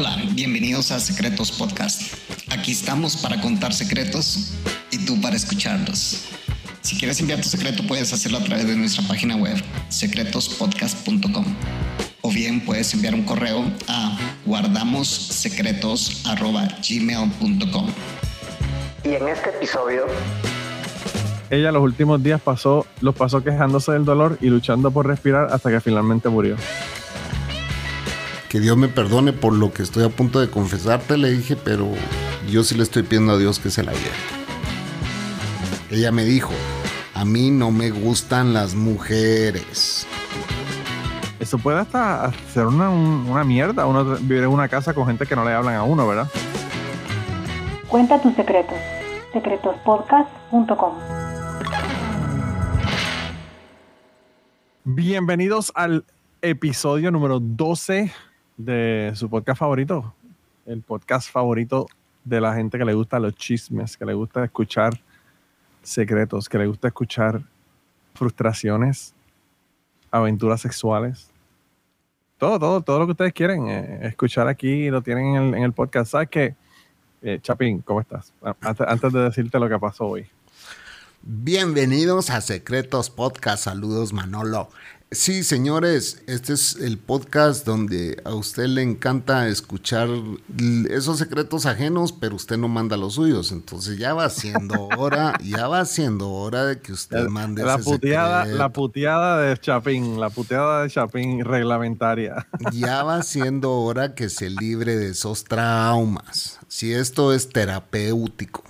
Hola, bienvenidos a Secretos Podcast. Aquí estamos para contar secretos y tú para escucharlos. Si quieres enviar tu secreto puedes hacerlo a través de nuestra página web secretospodcast.com o bien puedes enviar un correo a guardamossecretos@gmail.com. Y en este episodio Ella los últimos días pasó, los pasó quejándose del dolor y luchando por respirar hasta que finalmente murió. Que Dios me perdone por lo que estoy a punto de confesarte, le dije, pero yo sí le estoy pidiendo a Dios que se la lleve. Ella me dijo, a mí no me gustan las mujeres. Eso puede hasta hacer una, un- una mierda, uno vivir en una casa con gente que no le hablan a uno, ¿verdad? Cuenta tus secretos. secretospodcast.com. Bienvenidos al episodio número 12 de su podcast favorito. El podcast favorito de la gente que le gusta los chismes, que le gusta escuchar secretos, que le gusta escuchar frustraciones, aventuras sexuales. Todo, todo, todo lo que ustedes quieren eh, escuchar aquí lo tienen en el, podcast. ¿Sabes qué? Eh, Chapín, ¿cómo estás? Antes, antes de decirte lo que pasó hoy. Bienvenidos a Secretos Podcast. Saludos, Manolo. Sí, señores, este es el podcast donde a usted le encanta escuchar esos secretos ajenos, pero usted no manda los suyos. Entonces ya va siendo hora, ya va siendo hora de que usted mande La ese puteada, secreto. la puteada de Chapín, la puteada de Chapín reglamentaria. Ya va siendo hora que se libre de esos traumas. Si esto es terapéutico,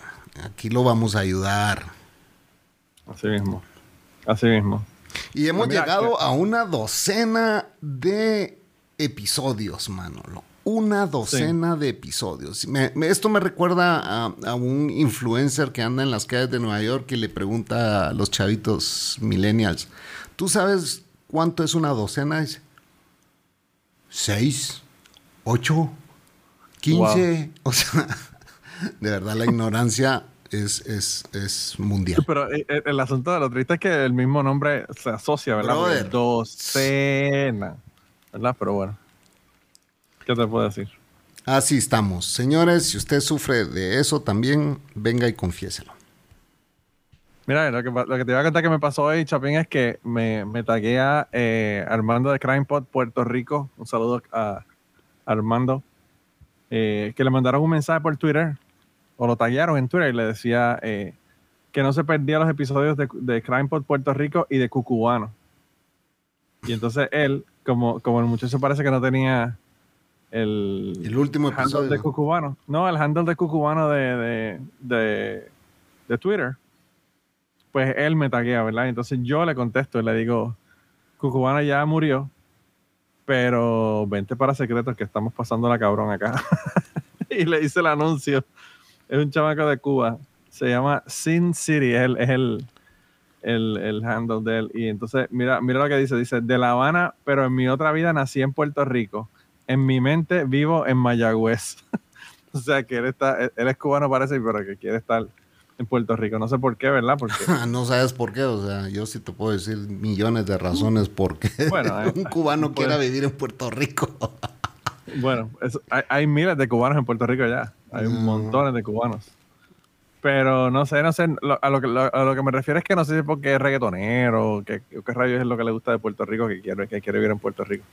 aquí lo vamos a ayudar. Así mismo. Así mismo. Y hemos Mira, llegado que- a una docena de episodios, Manolo. Una docena de episodios. Me- me- esto me recuerda a, a un influencer que anda en las calles de Nueva York y le pregunta a los chavitos millennials, ¿tú sabes cuánto es una docena? Dice, ¿Seis? ¿Ocho? ¿Quince? O sea, de verdad la ignorancia es, es, es mundial. Pero eh, eh, el, asunto de lo triste es que el mismo nombre se asocia, ¿verdad? Docena. ¿Verdad? Pero bueno. ¿Qué te puedo decir? Así estamos. Señores, si usted sufre de eso también, venga y confiéselo. Mira, lo que, lo que te iba a contar que me pasó hoy, Chapín, es que me, me tagué a eh, Armando de CrimePod Puerto Rico. Un saludo a Armando. eh, que le mandaron un mensaje por Twitter, o lo taguearon en Twitter y le decía eh, que no se perdía los episodios de, de CrimePod Puerto Rico y de Cucubano. Y entonces él, como, como el muchacho parece que no tenía el, El último handle episodio. de Cucubano. No, el handle de Cucubano de, de, de, de Twitter. Pues él me taguea, ¿verdad? Entonces yo le contesto y le digo, Cucubano ya murió, pero vente para secretos que estamos pasando la cabrón acá. y le hice el anuncio. Es un chamaco de Cuba. Se llama Sin City, es el, es el, el, el handle de él. Y entonces, mira, mira lo que dice. Dice, de La Habana, pero en mi otra vida nací en Puerto Rico. En mi mente vivo en Mayagüez. o sea, que él, está, él es cubano parece, pero que quiere estar en Puerto Rico. No sé por qué, ¿verdad? Porque no sabes por qué, o sea, yo sí te puedo decir millones de razones por qué Bueno, eh, un cubano pues- quiera vivir en Puerto Rico. Bueno, eso- hay, hay miles de cubanos en Puerto Rico ya. Hay Mm. montones de cubanos. Pero no sé, no sé. lo- a, lo que, lo- a lo que me refiero es que no sé si porque es reggaetonero, que, que- qué rayos es lo que le gusta de Puerto Rico, que quiere, que quiere vivir en Puerto Rico.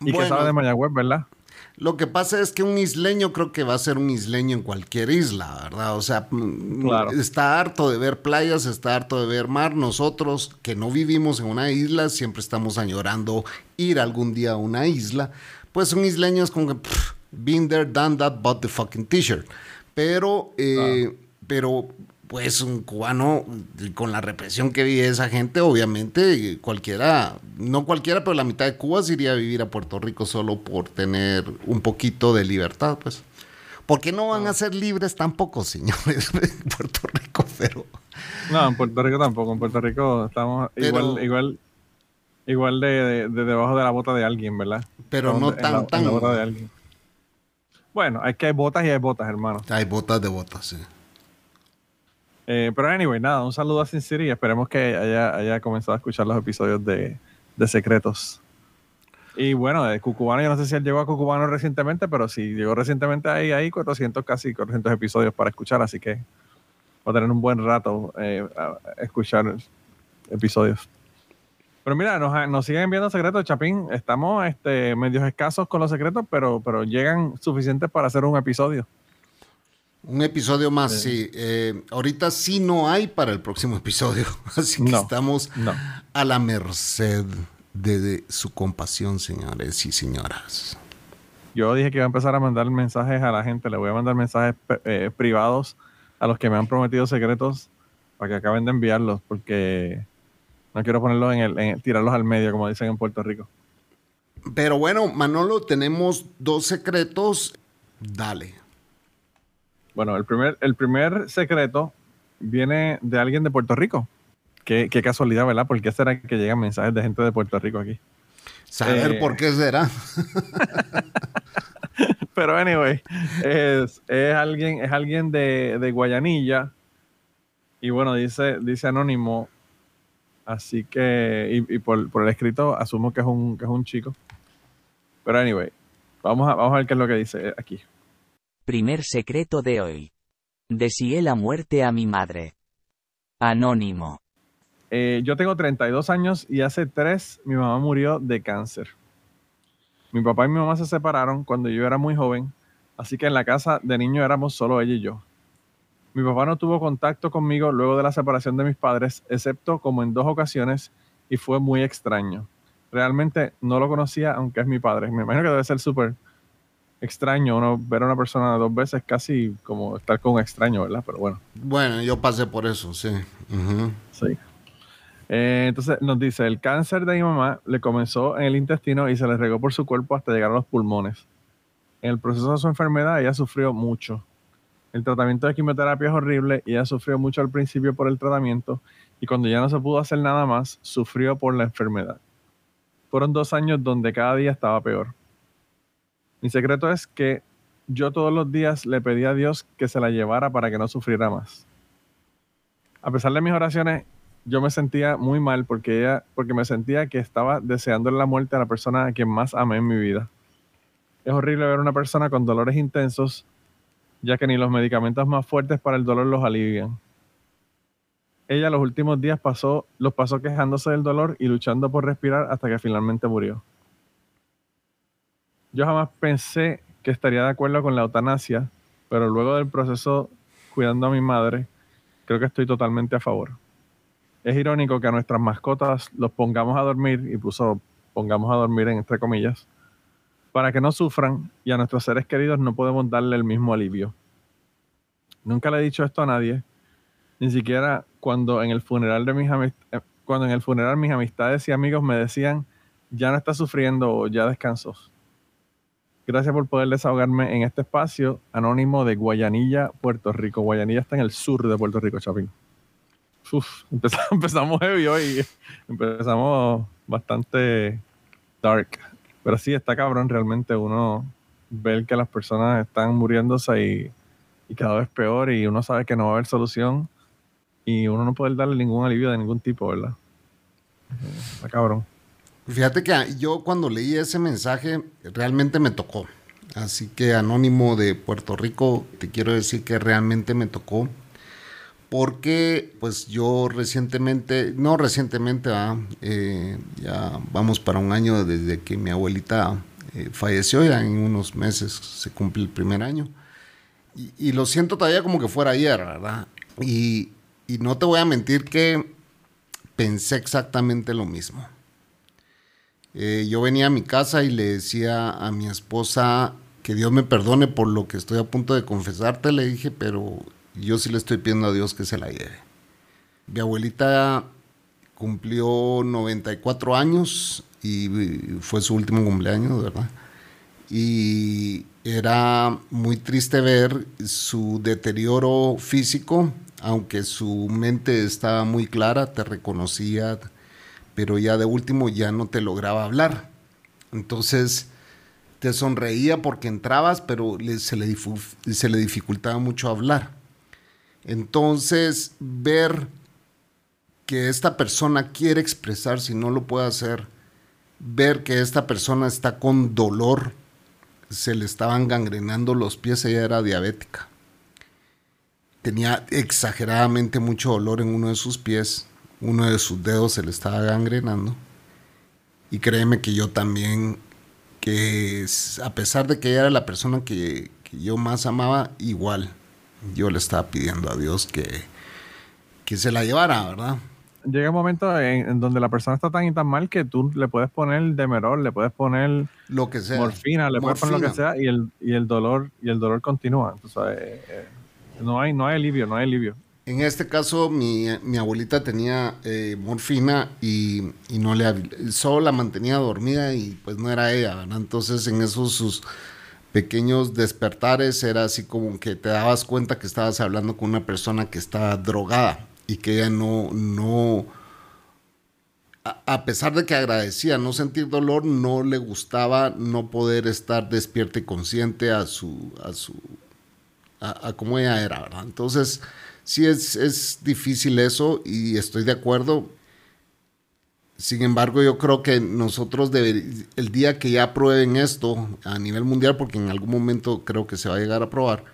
Y que Bueno. sabe de Mayagüez, ¿verdad? Lo que pasa es que un isleño creo que va a ser un isleño en cualquier isla, ¿verdad? O sea, mm, Claro. está harto de ver playas, está harto de ver mar. Nosotros que no vivimos en una isla, siempre estamos añorando ir algún día a una isla. Pues un isleño es como que, pff, been there, done that, bought the fucking t-shirt. Pero, eh, pero, pues un cubano, con la represión que vive esa gente, obviamente cualquiera, no cualquiera, pero la mitad de Cuba se iría a vivir a Puerto Rico solo por tener un poquito de libertad, pues. Porque no van a ser libres tampoco, señores, en Puerto Rico, pero... No, en Puerto Rico tampoco. En Puerto Rico estamos Pero- igual, igual, igual de, de- de debajo de la bota de alguien, ¿verdad? Pero Estamos no tan, la- tan... la bota de alguien. Bueno, hay que hay botas y hay botas, hermano. Hay botas de botas, sí. Eh, pero anyway, nada, un saludo a Sin City y esperemos que haya, haya comenzado a escuchar los episodios de, de Secretos. Y bueno, de Cucubano, yo no sé si él llegó a Cucubano recientemente, pero si llegó recientemente ahí, hay 400, casi 400 episodios para escuchar, así que va a tener un buen rato eh, a escuchar episodios. Pero mira, nos, nos siguen enviando secretos, Chapín. Estamos este, medios escasos con los secretos, pero, pero llegan suficientes para hacer un episodio. Un episodio más, sí. Eh, ahorita sí no hay para el próximo episodio, así que No, estamos no. a la merced de, de su compasión, señores y señoras. Yo dije que iba a empezar a mandar mensajes a la gente. Le voy a mandar mensajes eh, privados a los que me han prometido secretos para que acaben de enviarlos, porque no quiero ponerlos en el, en tirarlos al medio, como dicen en Puerto Rico. Pero bueno, Manolo, tenemos dos secretos. Dale. Bueno, el primer, el primer secreto viene de alguien de Puerto Rico. Qué, qué casualidad, ¿verdad? ¿Por qué será que llegan mensajes de gente de Puerto Rico aquí? Saber Eh. por qué será. Pero anyway, es, es alguien, es alguien de, de Guayanilla. Y bueno, dice, dice anónimo. Así que, y, y por, por el escrito asumo que es un, que es un chico. Pero anyway, vamos a, vamos a ver qué es lo que dice aquí. Primer secreto de hoy. Deseé la muerte a mi madre. Anónimo. Eh, yo tengo 32 años y hace tres mi mamá murió de cáncer. Mi papá y mi mamá se separaron cuando yo era muy joven, así que en la casa de niño éramos solo ella y yo. Mi papá no tuvo contacto conmigo luego de la separación de mis padres, excepto como en dos ocasiones, y fue muy extraño. Realmente no lo conocía, aunque es mi padre. Me imagino que debe ser súper extraño uno ver a una persona dos veces, casi como estar con un extraño, ¿verdad? Pero bueno. Bueno, yo pasé por eso, sí. Ujú. Sí. Eh, entonces nos dice, el cáncer de mi mamá le comenzó en el intestino y se le regó por su cuerpo hasta llegar a los pulmones. En el proceso de su enfermedad ella sufrió mucho. El tratamiento de quimioterapia es horrible y ella sufrió mucho al principio por el tratamiento y cuando ya no se pudo hacer nada más, sufrió por la enfermedad. Fueron dos años donde cada día estaba peor. Mi secreto es que yo todos los días le pedí a Dios que se la llevara para que no sufriera más. A pesar de mis oraciones, yo me sentía muy mal porque ella, porque me sentía que estaba deseando la muerte a la persona a quien más amé en mi vida. Es horrible ver a una persona con dolores intensos, ya que ni los medicamentos más fuertes para el dolor los alivian. Ella los últimos días pasó, los pasó quejándose del dolor y luchando por respirar hasta que finalmente murió. Yo jamás pensé que estaría de acuerdo con la eutanasia, pero luego del proceso cuidando a mi madre, creo que estoy totalmente a favor. Es irónico que a nuestras mascotas los pongamos a dormir, y puso pongamos a dormir en entre comillas, para que no sufran y a nuestros seres queridos no podemos darle el mismo alivio. Nunca le he dicho esto a nadie, ni siquiera cuando en el funeral de mis eh, cuando en el funeral mis amistades y amigos me decían ya no está sufriendo o ya descansó. Gracias por poder desahogarme en este espacio anónimo de Guayanilla, Puerto Rico. Guayanilla está en el sur de Puerto Rico, Chapín. Uf, empezamos, empezamos heavy hoy. Empezamos bastante dark. Pero sí, está cabrón realmente uno ver que las personas están muriéndose y, y cada vez peor y uno sabe que no va a haber solución y uno no puede darle ningún alivio de ningún tipo, ¿verdad? Está cabrón. Fíjate que yo cuando leí ese mensaje realmente me tocó. Así que Anónimo de Puerto Rico, te quiero decir que realmente me tocó. Porque pues yo recientemente, no recientemente. Eh, ya vamos para un año desde que mi abuelita eh, falleció, ya en unos meses se cumple el primer año. Y, lo siento todavía como que fuera ayer, ¿verdad? Y, y no te voy a mentir que pensé exactamente lo mismo. Eh, yo venía a mi casa y le decía a mi esposa que Dios me perdone por lo que estoy a punto de confesarte, le dije, pero yo sí le estoy pidiendo a Dios que se la lleve. Mi abuelita cumplió 94 años y fue su último cumpleaños, ¿verdad? Y era muy triste ver su deterioro físico, aunque su mente estaba muy clara, te reconocía, pero ya de último ya no te lograba hablar. Entonces te sonreía porque entrabas, pero se, le se, le dificultaba mucho hablar. Entonces ver que esta persona quiere expresar si no lo puede hacer, ver que esta persona está con dolor, se le estaban gangrenando los pies, ella era diabética. Tenía exageradamente mucho dolor en uno de sus pies, uno de sus dedos se le estaba gangrenando. Y créeme que yo también, que a pesar de que ella era la persona que, que yo más amaba, igual yo le estaba pidiendo a Dios que, que se la llevara, ¿verdad? llega un momento en, donde la persona está tan y tan mal que tú le puedes poner demerol, le puedes poner lo que sea. morfina, le puedes poner lo que sea y el, y el dolor y el dolor continúa. Entonces, eh, eh, no hay no hay alivio, no hay alivio. En este caso, mi, mi abuelita tenía eh, morfina y, y, no le solo la mantenía dormida y pues no era ella, ¿verdad? Entonces, en esos sus pequeños despertares era así como que te dabas cuenta que estabas hablando con una persona que estaba drogada y que ella no, no, a, pesar de que agradecía no sentir dolor, no le gustaba no poder estar despierta y consciente a su, a su, a, cómo ella era, ¿verdad? Entonces, sí es, es difícil eso y estoy de acuerdo. Sin embargo, yo creo que nosotros el día que ya prueben esto a nivel mundial, porque en algún momento creo que se va a llegar a probar,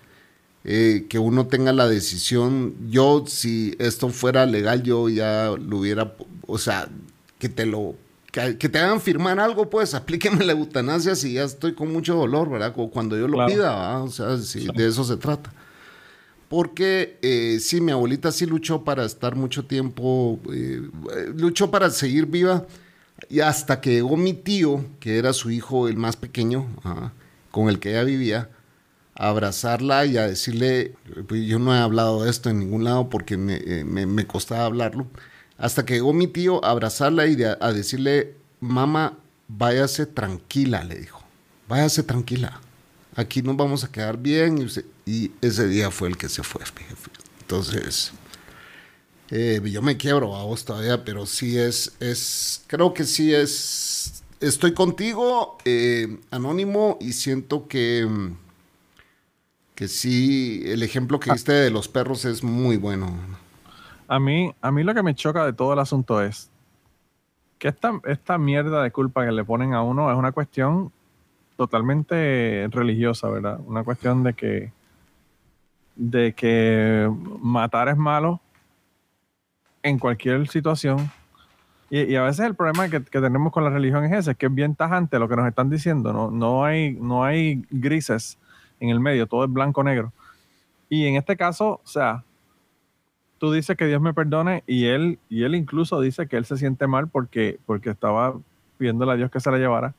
eh, que uno tenga la decisión. Yo, si esto fuera legal, yo ya lo hubiera, o sea, que te lo, que, te hagan firmar algo, pues aplíqueme la eutanasia si ya estoy con mucho dolor, ¿verdad? Cuando yo lo pida, o sea, si de eso se trata. Porque eh, sí, mi abuelita sí luchó para estar mucho tiempo, eh, luchó para seguir viva, y hasta que llegó mi tío, que era su hijo el más pequeño, con el que ella vivía, abrazarla y a decirle, pues, yo no he hablado de esto en ningún lado porque me, eh, me, costaba hablarlo, hasta que llegó mi tío a abrazarla y a, decirle, mamá, váyase tranquila, le dijo, váyase tranquila, aquí nos vamos a quedar bien y, ese día fue el que se fue. Entonces, eh, yo me quiebro a vos todavía, pero sí es, es, creo que sí es, estoy contigo, eh, anónimo, y siento que que sí, el ejemplo que ah. diste de los perros es muy bueno. A mí, a mí lo que me choca de todo el asunto es que esta, esta mierda de culpa que le ponen a uno es una cuestión totalmente religiosa, ¿verdad? Una cuestión de que de que matar es malo en cualquier situación. Y, a veces el problema que, tenemos con la religión es ese, que es bien tajante lo que nos están diciendo. No, no, hay, no hay grises en el medio, todo es blanco-negro. Y en este caso, o sea, tú dices que Dios me perdone y él, y él incluso dice que él se siente mal porque, porque estaba pidiéndole a Dios que se la llevara.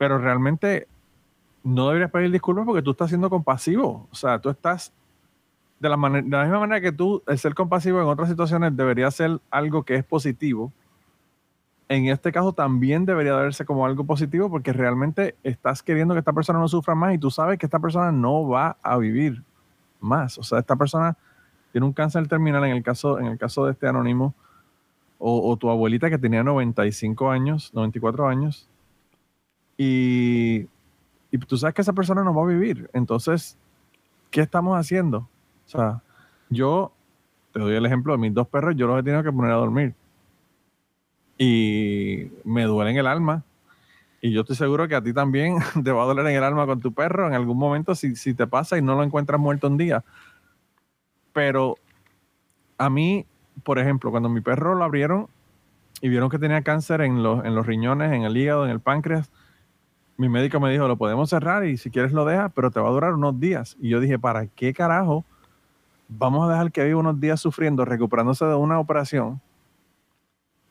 Pero realmente no deberías pedir disculpas porque tú estás siendo compasivo. O sea, tú estás de la, de la misma manera que tú, el ser compasivo en otras situaciones debería ser algo que es positivo en este caso también debería verse como algo positivo porque realmente estás queriendo que esta persona no sufra más y tú sabes que esta persona no va a vivir más. O sea, esta persona tiene un cáncer terminal en el caso, en el caso de este anónimo o, tu abuelita que tenía 95 años, 94 años y, tú sabes que esa persona no va a vivir. Entonces, ¿qué estamos haciendo? O sea, yo te doy el ejemplo de mis dos perros, yo los he tenido que poner a dormir y me duele en el alma. Y yo estoy seguro que a ti también te va a doler en el alma con tu perro en algún momento si, si te pasa y no lo encuentras muerto un día. Pero a mí, por ejemplo, cuando mi perro lo abrieron y vieron que tenía cáncer en los, en los riñones, en el hígado, en el páncreas, mi médico me dijo, lo podemos cerrar y si quieres lo dejas, pero te va a durar unos días. Y yo dije, ¿para qué carajo vamos a dejar que viva unos días sufriendo, recuperándose de una operación?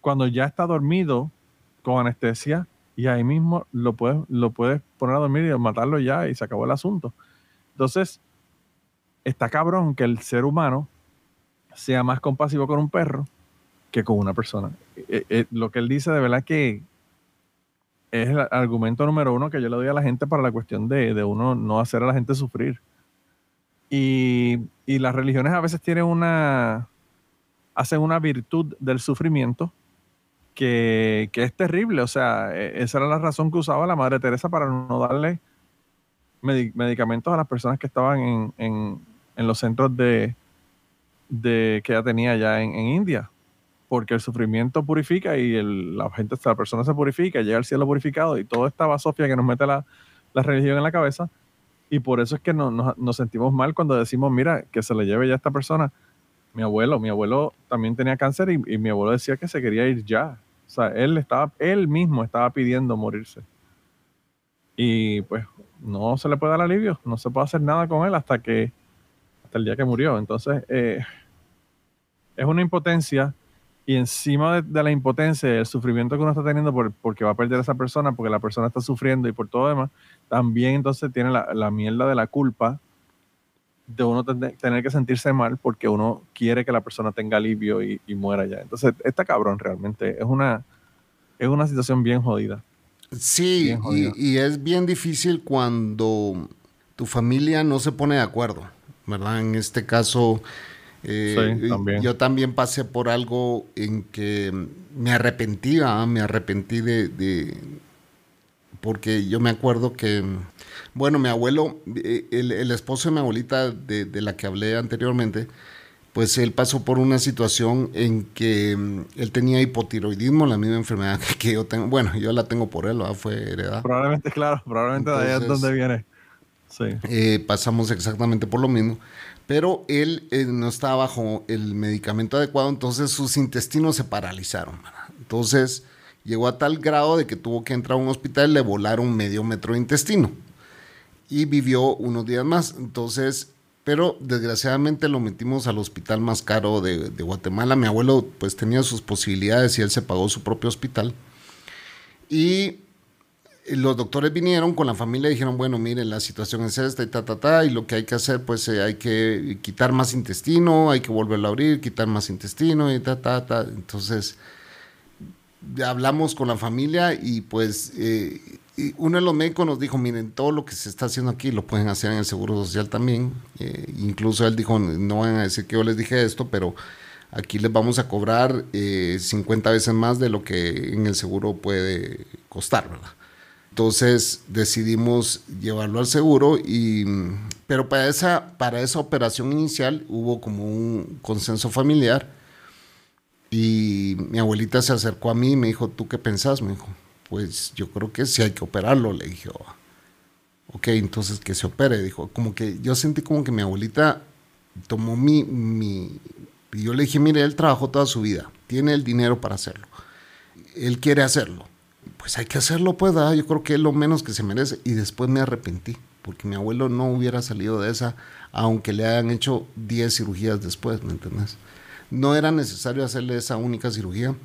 cuando ya está dormido con anestesia y ahí mismo lo puedes, lo puedes poner a dormir y matarlo ya y se acabó el asunto. Entonces, está cabrón que el ser humano sea más compasivo con un perro que con una persona. Eh, eh, lo que él dice de verdad que es el argumento número uno que yo le doy a la gente para la cuestión de, de uno no hacer a la gente sufrir. Y, y, las religiones a veces tienen una, hacen una virtud del sufrimiento que, es terrible. O sea, e, esa era la razón que usaba la Madre Teresa para no darle medicamentos a las personas que estaban en, los centros de, de, que ella tenía ya en, India. Porque el sufrimiento purifica y el- la gente, la persona se purifica, llega al cielo purificado y toda esta basofia que nos mete la, la religión en la cabeza. Y por eso es que no- nos, nos sentimos mal cuando decimos, mira, que se le lleve ya a esta persona. Mi abuelo, mi abuelo también tenía cáncer y, y mi abuelo decía que se quería ir ya. O sea, él estaba, él mismo estaba pidiendo morirse. Y pues no se le puede dar alivio, no se puede hacer nada con él hasta que, hasta el día que murió. Entonces, eh, es una impotencia y encima de, de la impotencia, el sufrimiento que uno está teniendo por, porque va a perder a esa persona, porque la persona está sufriendo y por todo demás, también entonces tiene la, la mierda de la culpa de uno ten- tener que sentirse mal porque uno quiere que la persona tenga alivio y, y muera ya. Entonces, está cabrón realmente. Es una, es una situación bien jodida. Sí, Bien y, y es bien difícil cuando tu familia no se pone de acuerdo, ¿verdad? En este caso, eh, Sí, también. yo también pasé por algo en que me arrepentí, ¿ah? me arrepentí de, de- Porque yo me acuerdo que, bueno, mi abuelo, eh, el, el esposo de mi abuelita, de, de la que hablé anteriormente, pues él pasó por una situación en que mm, él tenía hipotiroidismo, la misma enfermedad que, yo tengo. Bueno, yo la tengo por él, fue heredada. Probablemente, claro, probablemente de ahí es donde viene. Sí. Eh, pasamos exactamente por lo mismo. Pero él eh, no estaba bajo el medicamento adecuado, entonces sus intestinos se paralizaron. Entonces llegó a tal grado de que tuvo que entrar a un hospital y le volaron medio metro de intestino. Y vivió unos días más. Entonces, pero desgraciadamente lo metimos al hospital más caro de, de Guatemala. Mi abuelo pues tenía sus posibilidades y él se pagó su propio hospital. Y los doctores vinieron con la familia y dijeron, bueno, miren, la situación es esta y ta, ta, ta, y lo que hay que hacer, pues eh, hay que quitar más intestino, hay que volverlo a abrir, quitar más intestino y ta, ta, ta. Entonces, hablamos con la familia y pues eh, uno de los médicos nos dijo, miren, todo lo que se está haciendo aquí lo pueden hacer en el Seguro Social también. Eh, incluso él dijo, no van a decir que yo les dije esto, pero aquí les vamos a cobrar eh, 50 veces más de lo que en el seguro puede costar, ¿verdad? Entonces decidimos llevarlo al seguro y pero para esa para esa operación inicial hubo como un consenso familiar y mi abuelita se acercó a mí y me dijo, "¿Tú qué pensás?" Me dijo, "Pues yo creo que sí hay que operarlo." Le dije, "Oh, "Ok, entonces que se opere." Dijo, como que yo sentí como que mi abuelita tomó mi mi y yo le dije, "Mire, él trabajó toda su vida, tiene el dinero para hacerlo. Él quiere hacerlo." Pues hay que hacerlo, pues, ¿verdad? yo creo que es lo menos que se merece. Y después me arrepentí, porque mi abuelo no hubiera salido de esa, aunque le hayan hecho 10 cirugías después, ¿me entendés? No era necesario hacerle esa única cirugía.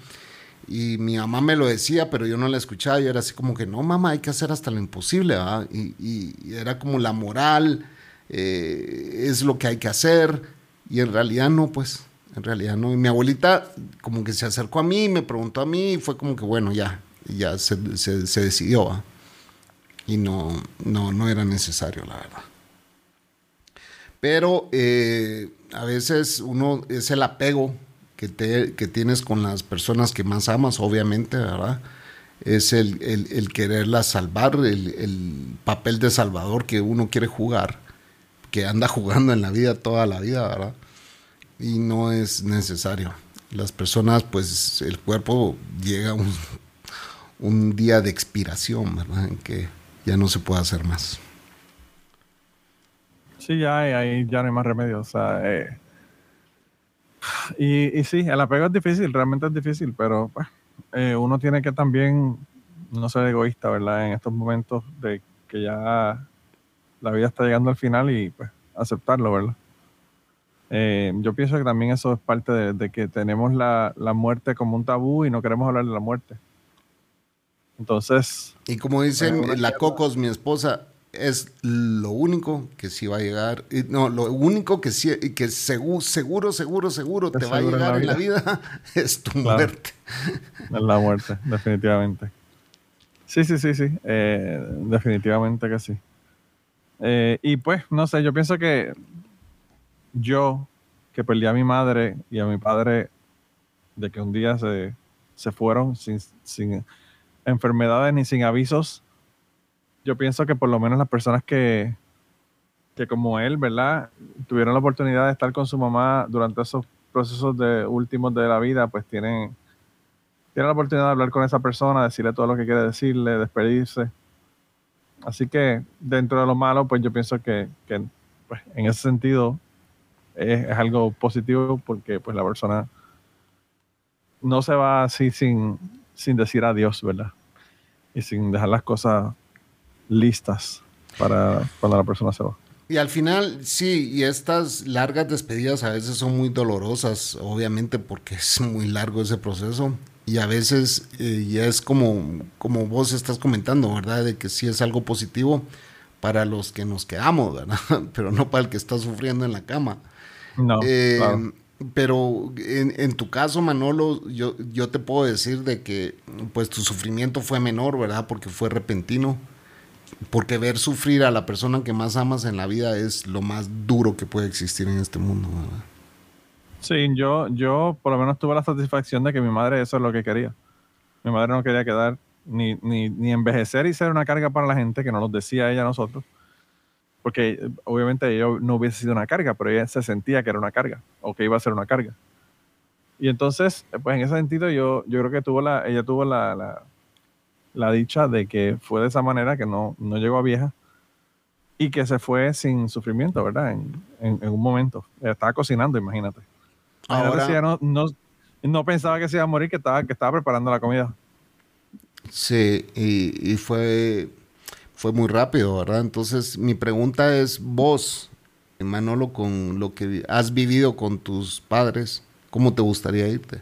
Y mi mamá me lo decía, pero yo no la escuchaba. Yo era así como que, no, mamá, hay que hacer hasta lo imposible, ¿verdad? Y, era como la moral, eh, es lo que hay que hacer. Y en realidad no, pues, en realidad no. Y mi abuelita como que se acercó a mí, me preguntó a mí y fue como que, bueno, ya, ya se, se- se decidió. ¿va? Y no, no, no era necesario, la verdad. Pero eh, a veces uno es el apego que, te, que tienes con las personas que más amas, obviamente, ¿verdad? Es el, el, el quererla salvar, el, el papel de salvador que uno quiere jugar, que anda jugando en la vida toda la vida, ¿verdad? Y no es necesario. Las personas, pues el cuerpo llega a un, un día de expiración, ¿verdad? En que ya no se puede hacer más. Sí, ya hay, ya no hay más remedio. O sea, eh, y, y sí, el apego es difícil, realmente es difícil, pero pues, eh, uno tiene que también no ser egoísta, ¿verdad? En estos momentos de que ya la vida está llegando al final y pues aceptarlo, ¿verdad? Eh, yo pienso que también eso es parte de, de que tenemos la, la muerte como un tabú y no queremos hablar de la muerte. Entonces, Y como dicen, Bueno, la. Cocos, mi esposa, es lo único que sí va a llegar. No, lo único que sí, y que seguro, seguro, seguro, seguro te va a en llegar en la vida es tu Claro. muerte. Es la muerte, definitivamente. Sí, sí, sí, sí. eh, definitivamente que sí. Eh, y pues, no sé, yo pienso que yo, que perdí a mi madre y a mi padre de que un día se, se fueron sin, sin enfermedades ni sin avisos, yo pienso que por lo menos las personas que, que como él, ¿verdad? Tuvieron la oportunidad de estar con su mamá durante esos procesos de últimos de la vida, pues tiene, tiene la oportunidad de hablar con esa persona, decirle todo lo que quiere decirle, despedirse. Así que dentro de lo malo, pues yo pienso que, que pues, en ese sentido es, es, algo positivo porque pues la persona no se va así sin, sin decir adiós, ¿verdad? Y sin dejar las cosas listas para cuando la persona se va. Y al final, sí, y estas largas despedidas a veces son muy dolorosas, obviamente porque es muy largo ese proceso. Y a veces eh, ya es como, como vos estás comentando, ¿verdad? De que sí es algo positivo para los que nos quedamos, ¿verdad? Pero no para el que está sufriendo en la cama. No. Eh, claro. Pero en, en, tu caso, Manolo, yo, yo te puedo decir de que pues tu sufrimiento fue menor, ¿verdad? Porque fue repentino. Porque ver sufrir a la persona que más amas en la vida es lo más duro que puede existir en este mundo, ¿verdad? Sí, yo, yo por lo menos tuve la satisfacción de que mi madre eso es lo que quería. Mi madre no quería quedar ni, ni, ni envejecer y ser una carga para la gente, que no nos decía ella a nosotros. Porque obviamente ella no hubiese sido una carga, pero ella se sentía que era una carga o que iba a ser una carga. Y entonces, pues en ese sentido, yo, yo creo que tuvo la, ella tuvo la, la, la dicha de que fue de esa manera, que no, no llegó a vieja y que se fue sin sufrimiento, ¿verdad? En, en, en un momento. Estaba cocinando, imagínate. Ahora, si no, no, no, pensaba que se iba a morir, que estaba, que estaba preparando la comida. Sí, y, y, fue, fue muy rápido, ¿verdad? Entonces, mi pregunta es, vos, Manolo, con lo que has vivido con tus padres, ¿cómo te gustaría irte?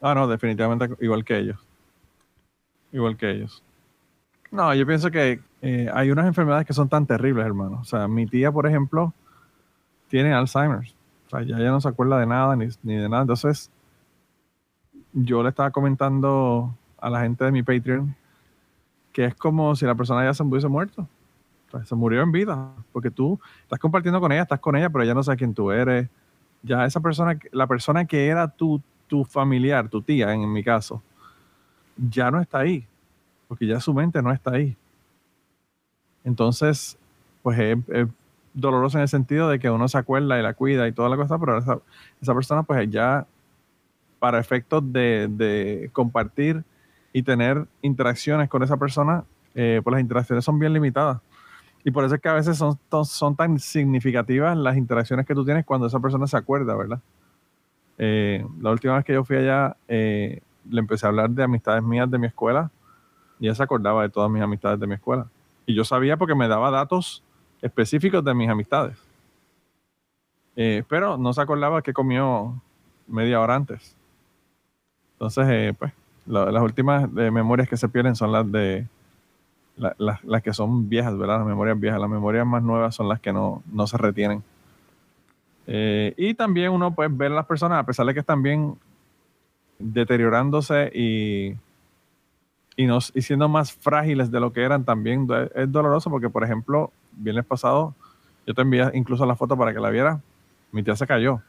Ah, no, definitivamente igual que ellos. Igual que ellos. No, yo pienso que eh, hay unas enfermedades que son tan terribles, hermano. O sea, mi tía, por ejemplo, tiene Alzheimer's. O sea, ya no se acuerda de nada ni, ni, de nada. Entonces, yo le estaba comentando a la gente de mi Patreon que es como si la persona ya se hubiese muerto. O sea, se murió en vida. Porque tú estás compartiendo con ella, estás con ella, pero ella no sabe quién tú eres. Ya esa persona, la persona que era tu, tu familiar, tu tía, en, mi caso, ya no está ahí. Porque ya su mente no está ahí. Entonces, pues es, es doloroso en el sentido de que uno se acuerda y la cuida y toda la cosa, pero esa, esa persona pues ya para efectos de, de, compartir y tener interacciones con esa persona, eh, pues las interacciones son bien limitadas. Y por eso es que a veces son, son tan significativas las interacciones que tú tienes cuando esa persona se acuerda, ¿verdad? Eh, la última vez que yo fui allá, eh, le empecé a hablar de amistades mías de mi escuela y ella se acordaba de todas mis amistades de mi escuela. Y yo sabía porque me daba datos específicos de mis amistades. Eh, pero no se acordaba que comió media hora antes. Entonces, eh, pues, la, las últimas eh, memorias que se pierden son las de la, la, las que son viejas, ¿verdad? Las memorias viejas. Las memorias más nuevas son las que no, no se retienen. Eh, y también uno puede ver a las personas, a pesar de que están bien deteriorándose y, y, nos, y siendo más frágiles de lo que eran, también es doloroso porque, por ejemplo, viernes pasado, yo te envié incluso la foto para que la vieras. Mi tía se cayó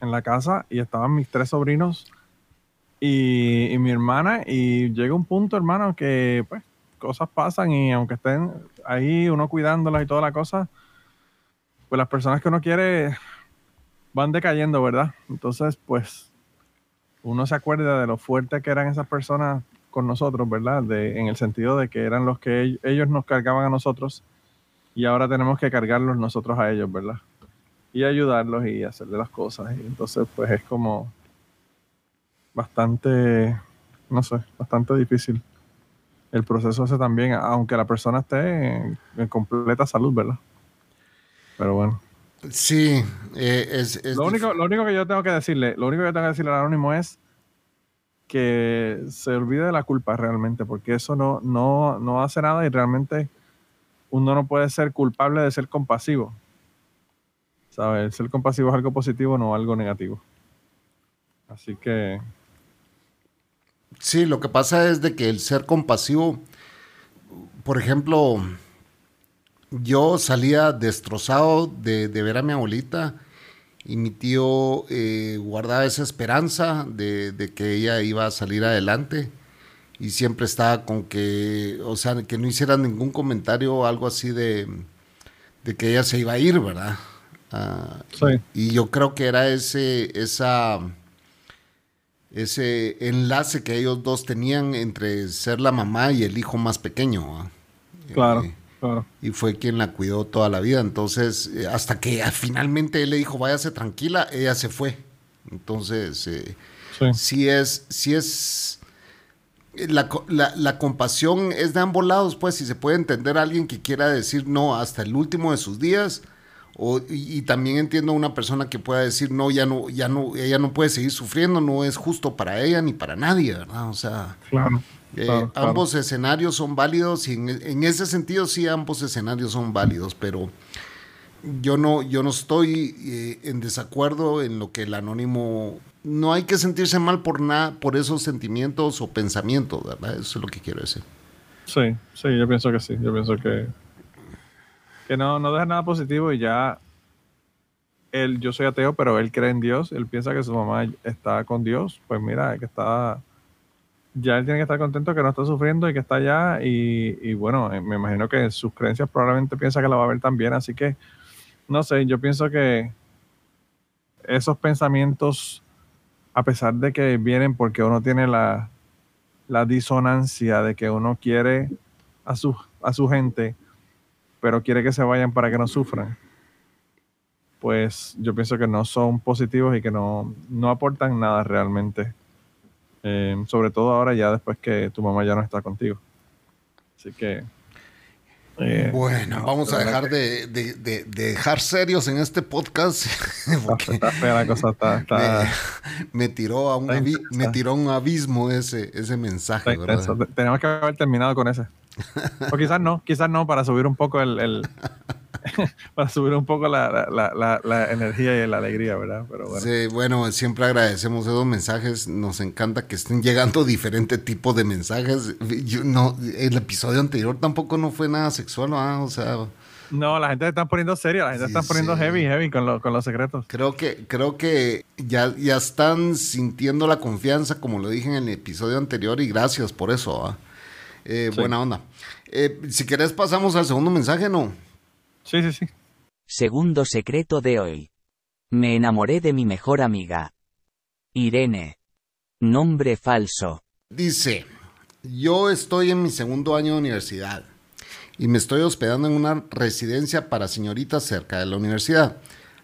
en la casa y estaban mis tres sobrinos y, y, mi hermana. Y llega un punto, hermano, que pues cosas pasan y aunque estén ahí uno cuidándolas y toda la cosa, pues las personas que uno quiere van decayendo, ¿verdad? Entonces, pues uno se acuerda de lo fuerte que eran esas personas con nosotros, ¿verdad? De, en el sentido de que eran los que ellos nos cargaban a nosotros y ahora tenemos que cargarlos nosotros a ellos, ¿verdad? Y ayudarlos y hacerle las cosas. Entonces, pues es como bastante, no sé, bastante difícil. El proceso ese también, aunque la persona esté en, en completa salud, ¿verdad? Pero bueno. Sí, eh, es, es lo, único, lo único que yo tengo que decirle, lo único que tengo que decirle al anónimo es que se olvide de la culpa realmente, porque eso no, no, no hace nada y realmente uno no puede ser culpable de ser compasivo. ¿Sabes? Ser compasivo es algo positivo, no algo negativo. Así que. Sí, lo que pasa es de que el ser compasivo, por ejemplo, yo salía destrozado de, de ver a mi abuelita y mi tío eh, guardaba esa esperanza de, de, que ella iba a salir adelante y siempre estaba con que, o sea, que no hiciera ningún comentario o algo así de, de que ella se iba a ir, ¿verdad? Ah, Sí. y yo creo que era ese, esa, ese enlace que ellos dos tenían entre ser la mamá y el hijo más pequeño. Claro, Eh, claro. y fue quien la cuidó toda la vida. Entonces, eh, hasta que ah, finalmente él le dijo, váyase tranquila, ella se fue. Entonces, eh, Sí. sí es, sí es, la, la- la compasión es de ambos lados, pues, si se puede entender a alguien que quiera decir no hasta el último de sus días. O, y, y también entiendo a una persona que pueda decir no, ya no, ya no, ella no puede seguir sufriendo, no es justo para ella ni para nadie, ¿verdad? O sea, Claro. eh, claro, claro. ambos escenarios son válidos y en, en ese sentido sí ambos escenarios son válidos, pero yo no, yo no estoy eh, en desacuerdo en lo que el anónimo no hay que sentirse mal por nada, por esos sentimientos o pensamientos, ¿verdad? Eso es lo que quiero decir. Sí, sí, yo pienso que sí. Yo pienso que, que no, no deja nada positivo y ya él, yo soy ateo, pero él cree en Dios, él piensa que su mamá está con Dios, pues mira, que está, ya él tiene que estar contento que no está sufriendo y que está allá y, y bueno, eh, me imagino que sus creencias probablemente piensa que la va a ver también, así que no sé, yo pienso que esos pensamientos, a pesar de que vienen porque uno tiene la, la disonancia de que uno quiere a su, a su gente, pero quiere que se vayan para que no sufran, pues yo pienso que no son positivos y que no, no aportan nada realmente. Eh, sobre todo ahora ya después que tu mamá ya no está contigo. Así que... eh, Bueno, no, vamos a dejar de, de- de- de dejar serios en este podcast que porque Está fea la cosa, está, está, me, me tiró a un me tiró a un abismo ese, ese mensaje, ¿verdad? Tenemos que haber terminado con ese. O quizás no, quizás no, para subir un poco el, el- para subir un poco la, la- la- la- energía y la alegría, ¿verdad? Pero bueno. Sí, bueno, siempre agradecemos esos mensajes. Nos encanta que estén llegando diferentes tipos de mensajes. Yo no, el episodio anterior tampoco no fue nada sexual, ¿ah? o sea, No, la gente se está poniendo seria, la gente Sí, se está poniendo sí. heavy, heavy con, lo- con los secretos. creo que creo que ya, ya están sintiendo la confianza, como lo dije en el episodio anterior, y gracias por eso. ¿ah? Eh, Sí. Buena onda. Eh, si querés pasamos al segundo mensaje, ¿no? Sí, sí, sí. Segundo secreto de hoy. Me enamoré de mi mejor amiga. Irene. Nombre falso. Dice, yo estoy en mi segundo año de universidad y me estoy hospedando en una residencia para señoritas cerca de la universidad.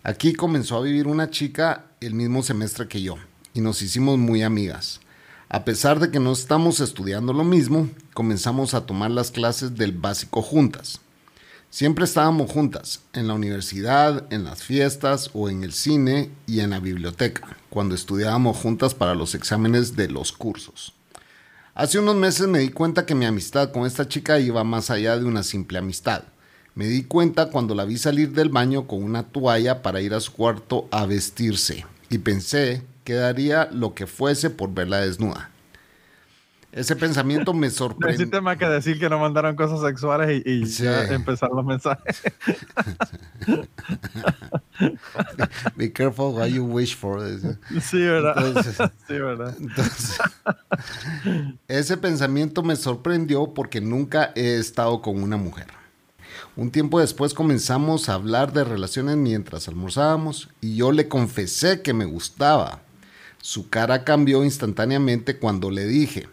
Aquí comenzó a vivir una chica el mismo semestre que yo y nos hicimos muy amigas. A pesar de que no estamos estudiando lo mismo, comenzamos a tomar las clases del básico juntas. Siempre estábamos juntas, en la universidad, en las fiestas o en el cine y en la biblioteca, cuando estudiábamos juntas para los exámenes de los cursos. Hace unos meses me di cuenta que mi amistad con esta chica iba más allá de una simple amistad. Me di cuenta cuando la vi salir del baño con una toalla para ir a su cuarto a vestirse y pensé que daría lo que fuese por verla desnuda. Ese pensamiento me No sorprendió. más que decir que no mandaron cosas sexuales y, y Sí. ya empezaron los mensajes. Be careful what you wish for. Sí, ¿verdad? Entonces- sí, ¿verdad? Entonces, ese pensamiento me sorprendió porque nunca he estado con una mujer. Un tiempo después comenzamos a hablar de relaciones mientras almorzábamos y yo le confesé que me gustaba. Su cara cambió instantáneamente cuando le dije.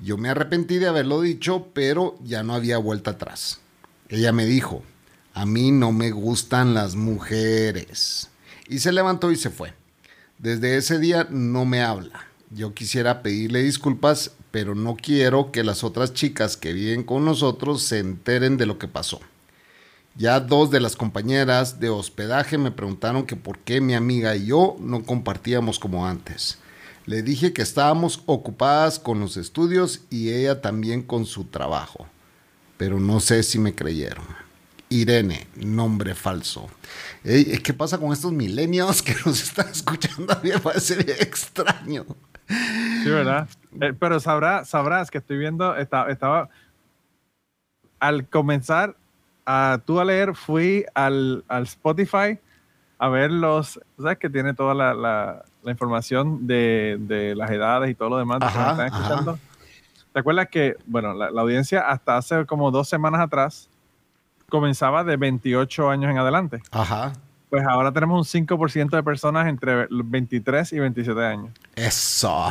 Yo me arrepentí de haberlo dicho, pero ya no había vuelta atrás. Ella me dijo, a mí no me gustan las mujeres. Y se levantó y se fue. Desde ese día no me habla. Yo quisiera pedirle disculpas, pero no quiero que las otras chicas que viven con nosotros se enteren de lo que pasó. Ya dos de las compañeras de hospedaje me preguntaron que por qué mi amiga y yo no compartíamos como antes. Le dije que estábamos ocupadas con los estudios y ella también con su trabajo. Pero no sé si me creyeron. Irene, nombre falso. Ey, ¿Qué pasa con estos milenios que nos están escuchando? A mí me extraño. Sí, ¿verdad? Eh, pero sabrá, sabrás que estoy viendo, esta- estaba, al comenzar a tú a leer, fui al, al Spotify a ver los, ¿sabes? Que tiene toda la, la- la información de, de las edades y todo lo demás de Ajá, que me están ajá. escuchando. ¿Te acuerdas que, bueno, la, la audiencia hasta hace como dos semanas atrás comenzaba de 28 años en adelante? Ajá. Pues ahora tenemos un 5% de personas entre los 23 y 27 años. Eso.